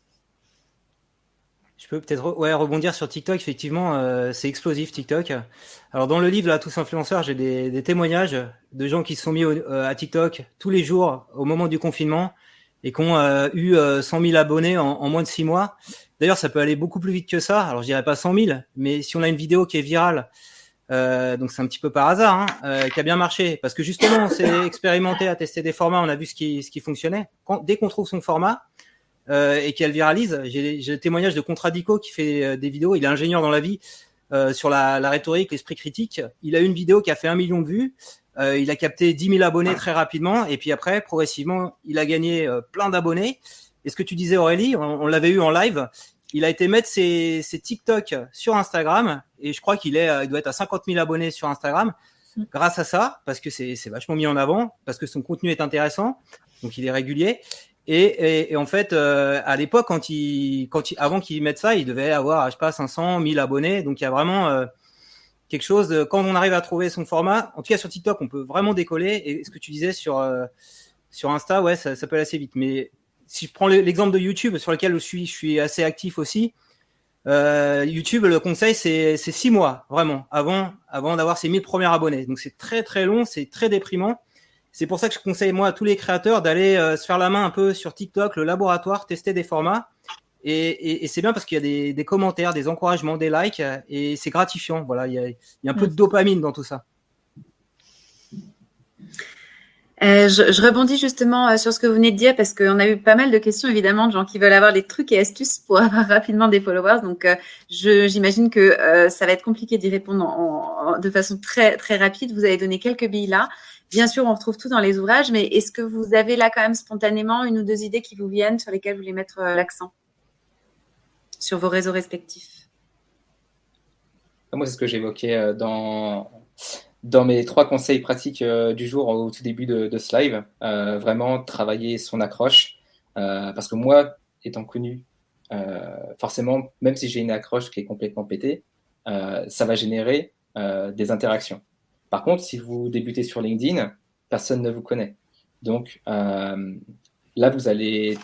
D: Je peux peut-être ouais, rebondir sur TikTok. Effectivement, c'est explosif TikTok. Alors dans le livre là, tous influenceurs, j'ai des, témoignages de gens qui se sont mis à TikTok tous les jours au moment du confinement et qui ont eu 100 000 abonnés en, moins de six mois. D'ailleurs, ça peut aller beaucoup plus vite que ça. Alors, je dirais pas 100 000, mais si on a une vidéo qui est virale donc c'est un petit peu par hasard, hein, qui a bien marché, parce que justement, on s'est expérimenté à tester des formats, on a vu ce qui, ce qui fonctionnait. Dès qu'on trouve son format et qu'elle viralise, j'ai le témoignage de Contradico qui fait des vidéos, il est ingénieur dans la vie, sur la, la rhétorique, l'esprit critique. Il a une vidéo qui a fait un million de vues. Euh, il a capté 10 000 abonnés très rapidement et puis après, progressivement, il a gagné euh, plein d'abonnés. Et ce que tu disais, Aurélie, on, l'avait eu en live. Il a été mettre ses, ses TikTok sur Instagram et je crois qu'il est, euh, il doit être à 50 000 abonnés sur Instagram grâce à ça, parce que c'est vachement mis en avant, parce que son contenu est intéressant, donc il est régulier. Et, et, et en fait, euh, à l'époque, quand il, quand il, avant qu'il mette ça, il devait avoir, je sais pas, 500, 1000 abonnés. Donc il y a vraiment euh, quelque chose, de, quand on arrive à trouver son format, en tout cas sur TikTok, on peut vraiment décoller. Et ce que tu disais sur, euh, sur Insta, ouais, ça, ça, peut aller assez vite. Mais si je prends l'exemple de YouTube, sur lequel je suis, je suis assez actif aussi, euh, YouTube, le conseil, c'est six mois, vraiment, avant, avant d'avoir ses 1000 premiers abonnés. Donc c'est très très long, c'est très déprimant. C'est pour ça que je conseille moi à tous les créateurs d'aller euh, se faire la main un peu sur TikTok, le laboratoire, tester des formats et, c'est bien parce qu'il y a des, commentaires, des encouragements, des likes, et c'est gratifiant. Voilà, il y, a, un peu de mm. dopamine dans tout ça.
C: Euh, je, rebondis justement euh, sur ce que vous venez de dire parce qu'on a eu pas mal de questions évidemment de gens qui veulent avoir des trucs et astuces pour avoir rapidement des followers. Donc euh, j'imagine que ça va être compliqué d'y répondre de façon très très rapide. Vous avez donné quelques billes là. Bien sûr, on retrouve tout dans les ouvrages, mais est-ce que vous avez là quand même spontanément une ou deux idées qui vous viennent sur lesquelles vous voulez mettre l'accent? Sur vos réseaux respectifs
B: Moi, c'est ce que j'évoquais euh, dans, dans mes trois conseils pratiques euh, du jour au tout début de, ce live. Euh, vraiment travailler son accroche. parce que moi, étant connu, forcément, même si j'ai une accroche qui est complètement pétée, ça va générer des interactions. Par contre, si vous débutez sur LinkedIn, personne ne vous connaît. Donc là, vous, allez,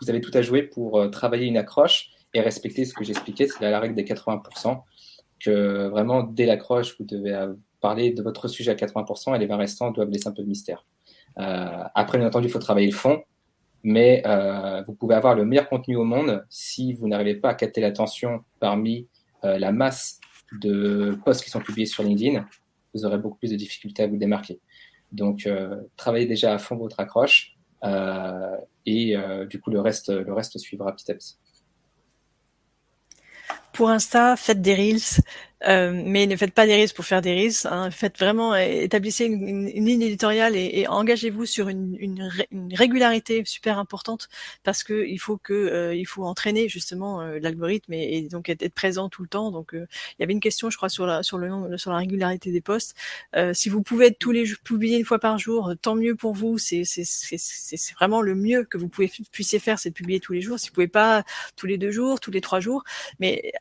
B: vous avez tout à jouer pour travailler une accroche respecter ce que j'expliquais, c'est la règle des 80%, que vraiment, dès l'accroche, vous devez parler de votre sujet à 80% et les 20 restants doivent laisser un peu de mystère. Euh, après, bien entendu, il faut travailler le fond, mais euh, vous pouvez avoir le meilleur contenu au monde si vous n'arrivez pas à capter l'attention parmi euh, la masse de posts qui sont publiés sur LinkedIn, vous aurez beaucoup plus de difficultés à vous démarquer. Donc, travaillez déjà à fond votre accroche et du coup, le reste, le reste suivra petit à petit
A: pour Insta, faites des reels, euh, mais ne faites pas des reels pour faire des reels. Hein. Faites vraiment, euh, établissez une, ligne éditoriale et, engagez-vous sur une, une, régularité super importante parce que il faut que euh, il faut entraîner justement l'algorithme et, donc être, présent tout le temps. Donc il y avait une question, je crois, sur la sur le sur la régularité des posts. si vous pouvez être tous les publier une fois par jour, tant mieux pour vous. C'est c'est c'est vraiment le mieux que vous puissiez faire, c'est de publier tous les jours. Si vous pouvez pas tous les deux jours, tous les trois jours, mais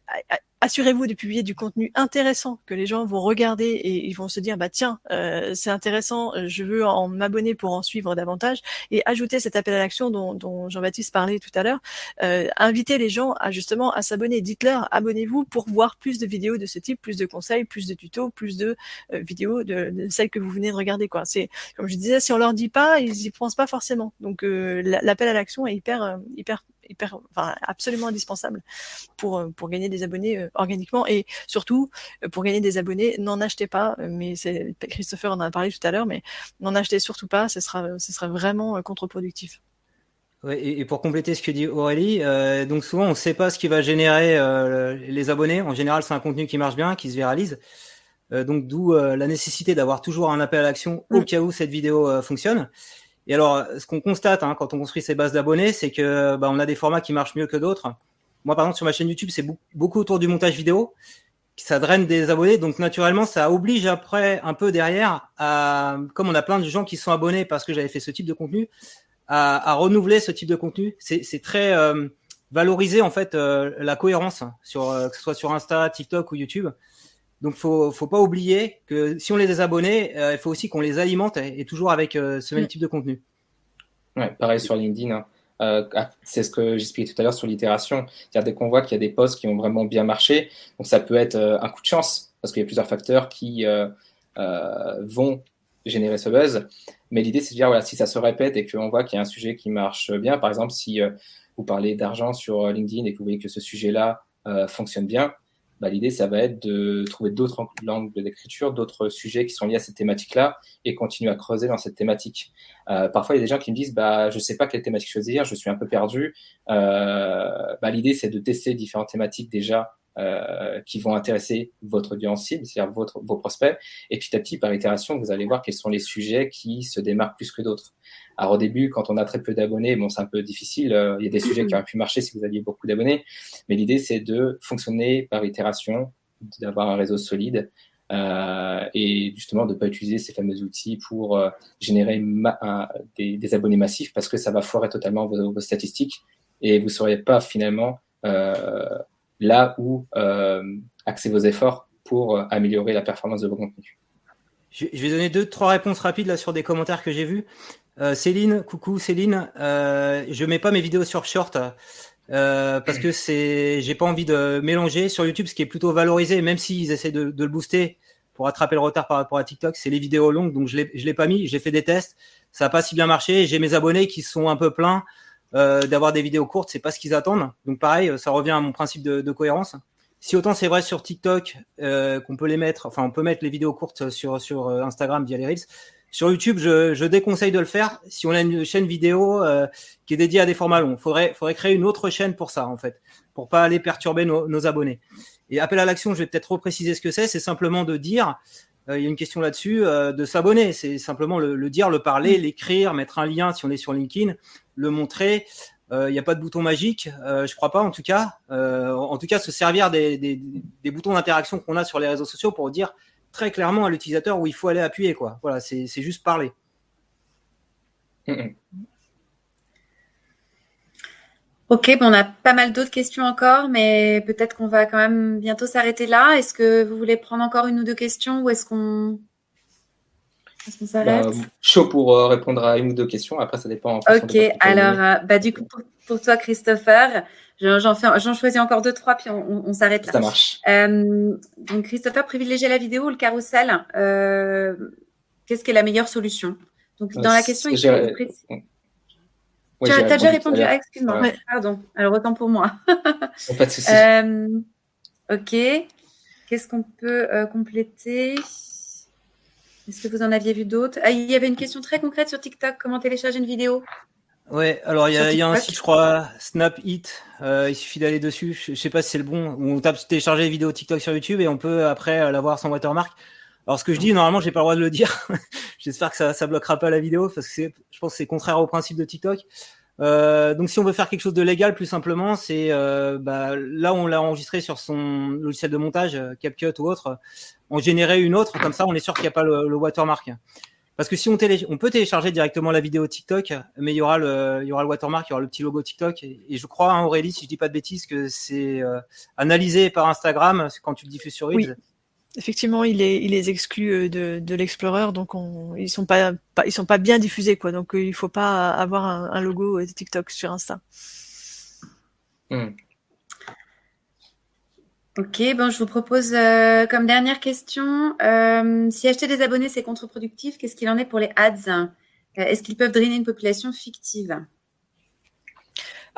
A: assurez-vous de publier du contenu intéressant que les gens vont regarder et ils vont se dire bah tiens euh, c'est intéressant euh, je veux en m'abonner pour en suivre davantage. Et ajouter cet appel à l'action dont, Jean-Baptiste parlait tout à l'heure euh, inviter les gens à justement à s'abonner. Dites-leur abonnez-vous pour voir plus de vidéos de ce type plus de conseils plus de tutos plus de vidéos de, de, celles que vous venez de regarder quoi. C'est comme je disais si on leur dit pas ils y pensent pas forcément. Donc l'appel à l'action est hyper hyper hyper, enfin, absolument indispensable pour, euh, pour gagner des abonnés euh, organiquement et surtout euh, pour gagner des abonnés, n'en achetez pas. Mais c'est Christopher en a parlé tout à l'heure, mais n'en achetez surtout pas. Ce sera, ce sera vraiment contre-productif.
D: Ouais, et, pour compléter ce que dit Aurélie, donc souvent on ne sait pas ce qui va générer les abonnés. En général, c'est un contenu qui marche bien, qui se viralise. donc d'où la nécessité d'avoir toujours un appel à l'action au mm. cas où cette vidéo fonctionne. Et alors, ce qu'on constate hein, quand on construit ces bases d'abonnés, c'est que bah, on a des formats qui marchent mieux que d'autres. Moi, par exemple, sur ma chaîne YouTube, c'est beaucoup autour du montage vidéo. Ça draine des abonnés, donc naturellement, ça oblige après un peu derrière, à, comme on a plein de gens qui sont abonnés parce que j'avais fait ce type de contenu, à, à renouveler ce type de contenu. C'est très euh, valoriser en fait euh, la cohérence sur euh, que ce soit sur Insta, TikTok ou YouTube. Donc, faut, faut pas oublier que si on les désabonnait, euh, il faut aussi qu'on les alimente et, toujours avec euh, ce même type de contenu.
B: Ouais, pareil sur LinkedIn. Hein. Euh, ah, c'est ce que j'expliquais tout à l'heure sur l'itération. C'est-à-dire dès qu'on voit qu'il y a des posts qui ont vraiment bien marché, donc ça peut être un coup de chance parce qu'il y a plusieurs facteurs qui vont générer ce buzz. Mais l'idée, c'est de dire voilà, si ça se répète et qu'on voit qu'il y a un sujet qui marche bien, par exemple, si vous parlez d'argent sur LinkedIn et que vous voyez que ce sujet-là fonctionne bien, bah, l'idée, ça va être de trouver d'autres langues d'écriture, d'autres sujets qui sont liés à cette thématique-là et continuer à creuser dans cette thématique. Euh, parfois, il y a des gens qui me disent, bah, je sais pas quelle thématique choisir, je suis un peu perdu. Euh, bah, l'idée, c'est de tester différentes thématiques déjà euh, qui vont intéresser votre audience cible, c'est-à-dire votre, vos prospects. Et petit à petit, par itération, vous allez voir quels sont les sujets qui se démarquent plus que d'autres. Alors au début, quand on a très peu d'abonnés, bon, c'est un peu difficile. Euh, il y a des sujets qui auraient pu marcher si vous aviez beaucoup d'abonnés, mais l'idée c'est de fonctionner par itération, d'avoir un réseau solide euh, et justement de ne pas utiliser ces fameux outils pour euh, générer des, abonnés massifs parce que ça va foirer totalement vos, vos statistiques et vous ne saurez pas finalement euh, là où euh, axer vos efforts pour améliorer la performance de vos contenus.
D: Je vais donner deux, trois réponses rapides là sur des commentaires que j'ai vus. Euh, Céline, coucou Céline. Euh, je mets pas mes vidéos sur short euh, parce que c'est, j'ai pas envie de mélanger sur YouTube, ce qui est plutôt valorisé, même s'ils essaient de, de, le booster pour attraper le retard par rapport à TikTok, c'est les vidéos longues. Donc je l'ai, je l'ai pas mis. J'ai fait des tests, ça a pas si bien marché. J'ai mes abonnés qui sont un peu pleins euh, d'avoir des vidéos courtes, c'est pas ce qu'ils attendent. Donc pareil, ça revient à mon principe de, cohérence. Si autant c'est vrai sur TikTok euh, qu'on peut les mettre, enfin on peut mettre les vidéos courtes sur Instagram via les reels sur YouTube, je, déconseille de le faire si on a une chaîne vidéo euh, qui est dédiée à des formats longs. Faudrait, faudrait créer une autre chaîne pour ça, en fait, pour pas aller perturber nos, abonnés. Et appel à l'action, je vais peut-être repréciser ce que c'est. C'est simplement de dire, euh, il y a une question là-dessus, euh, de s'abonner. C'est simplement le, le, dire, le parler, l'écrire, mettre un lien si on est sur LinkedIn, le montrer. Il n'y a pas de bouton magique, je crois pas en tout cas. en tout cas, se servir des, des, des boutons d'interaction qu'on a sur les réseaux sociaux pour dire très clairement à l'utilisateur où il faut aller appuyer. Quoi. Voilà, c'est juste parler.
C: Ok, bon, on a pas mal d'autres questions encore, mais peut-être qu'on va quand même bientôt s'arrêter là. Est-ce que vous voulez prendre encore une ou deux questions ou est-ce qu'on
B: est s'arrête? Bah, Chaud pour euh, répondre à une ou deux questions. Après, ça dépend.
C: ok, alors, euh, bah, du coup, pour, pour toi, Christopher, J'en choisis encore deux, trois, puis on, on, s'arrête là.
B: Ça marche.
C: Euh, donc, Christopher, privilégier la vidéo ou le carrousel Qu'est-ce qui est la meilleure solution? Donc, dans la question, il faut tu as, déjà répondu. Ah, excuse-moi. Pardon. Alors, autant pour moi.
B: pas de souci.
C: Euh, ok. Qu'est-ce qu'on peut euh, compléter? Est-ce que vous en aviez vu d'autres? Ah, Il y avait une question très concrète sur TikTok. Comment télécharger une vidéo?
D: Ouais, alors il y, y, a un site, je crois, Snap It. Euh, il suffit d'aller dessus. Je, je, sais pas si c'est le bon. On tape télécharger les vidéos TikTok sur YouTube et on peut après l'avoir sans watermark. Alors ce que je dis, normalement, j'ai pas le droit de le dire. J'espère que ça, ça bloquera pas la vidéo parce que je pense que c'est contraire au principe de TikTok. Euh, donc si on veut faire quelque chose de légal, plus simplement, c'est euh, bah, là où on l'a enregistré sur son logiciel de montage, euh, CapCut ou autre, on générait une autre. Comme ça, on est sûr qu'il n'y a pas le, le watermark. Parce que si on, télé, on peut télécharger directement la vidéo TikTok, mais il y aura le, il y aura le watermark, il y aura le petit logo TikTok. Et, je crois, hein, Aurélie, si je dis pas de bêtises, que c'est euh, analysé par Instagram quand tu le diffuses sur Reels.
A: Effectivement, il est, il est exclu euh, de, l'Explorer, donc on, ils ils sont pas bien diffusés. Donc euh, il faut pas avoir un, logo TikTok sur Insta.
B: Mmh.
C: Ok, bon, je vous propose euh, comme dernière question, euh, si acheter des abonnés c'est contre-productif, qu'est-ce qu'il en est pour les ads? Euh, Est-ce qu'ils peuvent drainer une population fictive?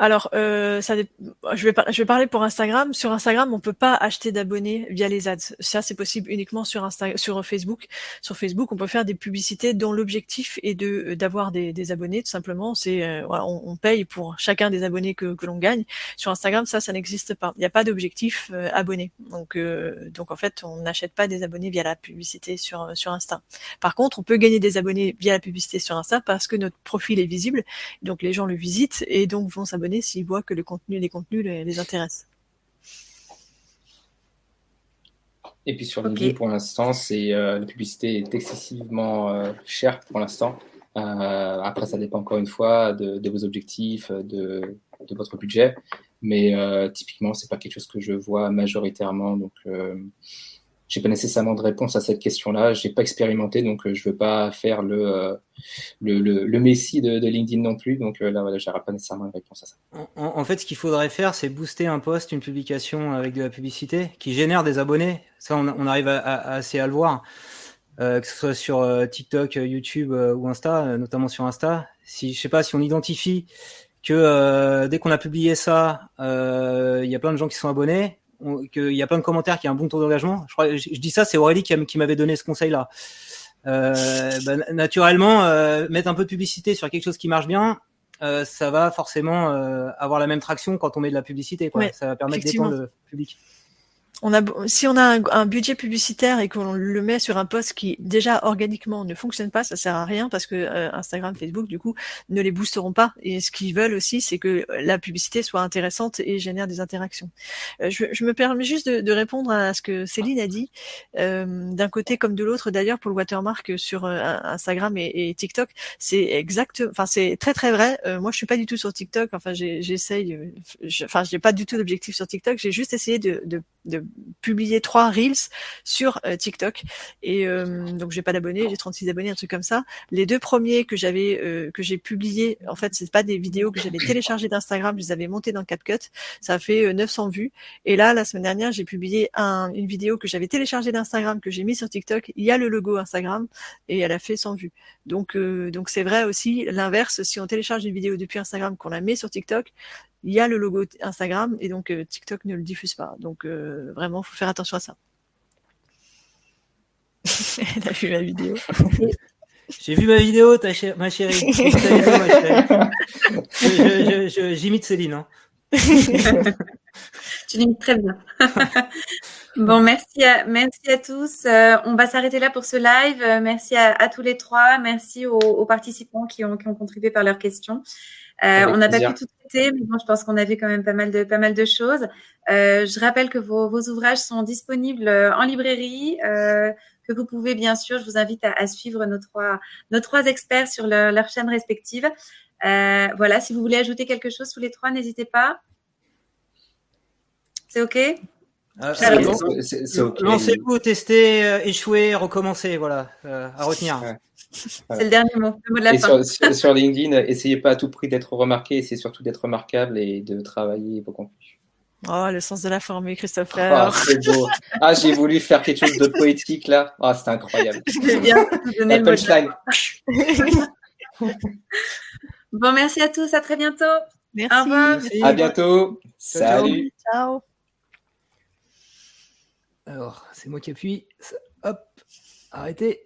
A: Alors, euh, ça, je, vais je vais parler pour Instagram. Sur Instagram, on peut pas acheter d'abonnés via les ads. Ça, c'est possible uniquement sur Insta sur Facebook. Sur Facebook, on peut faire des publicités dont l'objectif est de d'avoir des, des, abonnés. Tout simplement, c'est euh, on, paye pour chacun des abonnés que, que l'on gagne. Sur Instagram, ça, ça n'existe pas. Il n'y a pas d'objectif euh, abonné. Donc, euh, donc en fait, on n'achète pas des abonnés via la publicité sur sur Insta. Par contre, on peut gagner des abonnés via la publicité sur Insta parce que notre profil est visible. Donc les gens le visitent et donc vont s'abonner s'ils voient que le contenu, les contenus les, les intéressent.
B: Et puis sur LinkedIn, okay. pour l'instant, c'est euh, la publicité est excessivement euh, chère pour l'instant. Euh, après, ça dépend encore une fois de, de vos objectifs, de, de, votre budget, mais typiquement, c'est pas quelque chose que je vois majoritairement. Donc, j'ai pas nécessairement de réponse à cette question-là. J'ai pas expérimenté, donc euh, je veux pas faire le euh, le, le, le messie de, de, LinkedIn non plus. Donc euh, là, voilà, j'aurai pas nécessairement une réponse à ça.
D: En, en fait, ce qu'il faudrait faire, c'est booster un post, une publication avec de la publicité qui génère des abonnés. Ça, on, on arrive à, à, assez à le voir. Euh, que ce soit sur TikTok, YouTube ou Insta, notamment sur Insta. Si je sais pas si on identifie que dès qu'on a publié ça, il y a plein de gens qui sont abonnés, qu'il y a plein de commentaires, qu'il y a un bon taux d'engagement. Je, crois, je, dis ça, c'est Aurélie qui, qui m'avait donné ce conseil-là. Euh, bah, naturellement, euh, mettre un peu de publicité sur quelque chose qui marche bien, euh, ça va forcément euh, avoir la même traction quand on met de la publicité. Quoi.
A: Ouais,
D: ça va permettre d'étendre le public.
A: On a, si on a un, budget publicitaire et qu'on le met sur un poste qui déjà organiquement ne fonctionne pas, ça sert à rien parce que euh, Instagram, Facebook, du coup, ne les boosteront pas. Et ce qu'ils veulent aussi, c'est que la publicité soit intéressante et génère des interactions. Euh, je, je, me permets juste de, de, répondre à ce que Céline a dit, euh, d'un côté comme de l'autre. D'ailleurs, pour le watermark sur euh, Instagram et, TikTok, c'est exact, enfin c'est très très vrai. Euh, moi, je suis pas du tout sur TikTok. Enfin, j'essaye. Je, enfin, j'ai pas du tout d'objectif sur TikTok. J'ai juste essayé de, de, de publier trois reels sur euh, TikTok et euh, donc j'ai pas d'abonnés, j'ai 36 abonnés, un truc comme ça. Les deux premiers que j'avais euh, que j'ai publiés, en fait, c'est pas des vidéos que j'avais téléchargées d'Instagram, je les avais montées dans CapCut. Ça a fait 900 vues et là la semaine dernière, j'ai publié un, une vidéo que j'avais téléchargée d'Instagram que j'ai mis sur TikTok, il y a le logo Instagram et elle a fait 100 vues. Donc donc c'est vrai aussi l'inverse si on télécharge une vidéo depuis Instagram qu'on la met sur TikTok, il y a le logo Instagram et donc euh, TikTok ne le diffuse pas. Donc euh, vraiment, faut faire attention à ça. Elle a vu ma vidéo.
D: J'ai vu ma vidéo, ta ch ma chérie. J'imite Céline. Hein.
C: tu l'imites très bien. bon, merci à, merci à tous. Euh, on va s'arrêter là pour ce live. Euh, merci à, à, tous les trois. Merci aux, aux participants qui ont, qui ont, contribué par leurs questions. Euh, on n'a pas pu tout traiter, mais bon, je pense qu'on a vu quand même pas mal de, pas mal de choses. Euh, je rappelle que vos, vos, ouvrages sont disponibles en librairie, euh, que vous pouvez bien sûr, je vous invite à, à suivre nos trois, nos trois experts sur leur, leur chaîne respective. Euh, voilà, si vous voulez ajouter quelque chose tous les trois, n'hésitez pas. C'est OK?
D: Ah, okay. Lancez-vous, testez, euh, échouez, recommencez, voilà, euh, à retenir.
C: Ouais. C'est le dernier mot, le mot de la
B: et
C: fin.
B: Sur, sur, LinkedIn, essayez pas à tout prix d'être remarqué, essayez surtout d'être remarquable et de travailler vos contenus.
A: Oh, le sens de la formule, Christophe.
B: Ah, c'est beau. Ah, j'ai voulu faire quelque chose de poétique là. Ah, c'était incroyable.
C: Bien.
B: La punchline.
C: bon, merci à tous. À très bientôt.
A: Merci.
C: Au revoir.
B: Merci. À bientôt. Salut.
A: Ciao.
D: Alors, c'est moi qui appuie. Hop, arrêtez.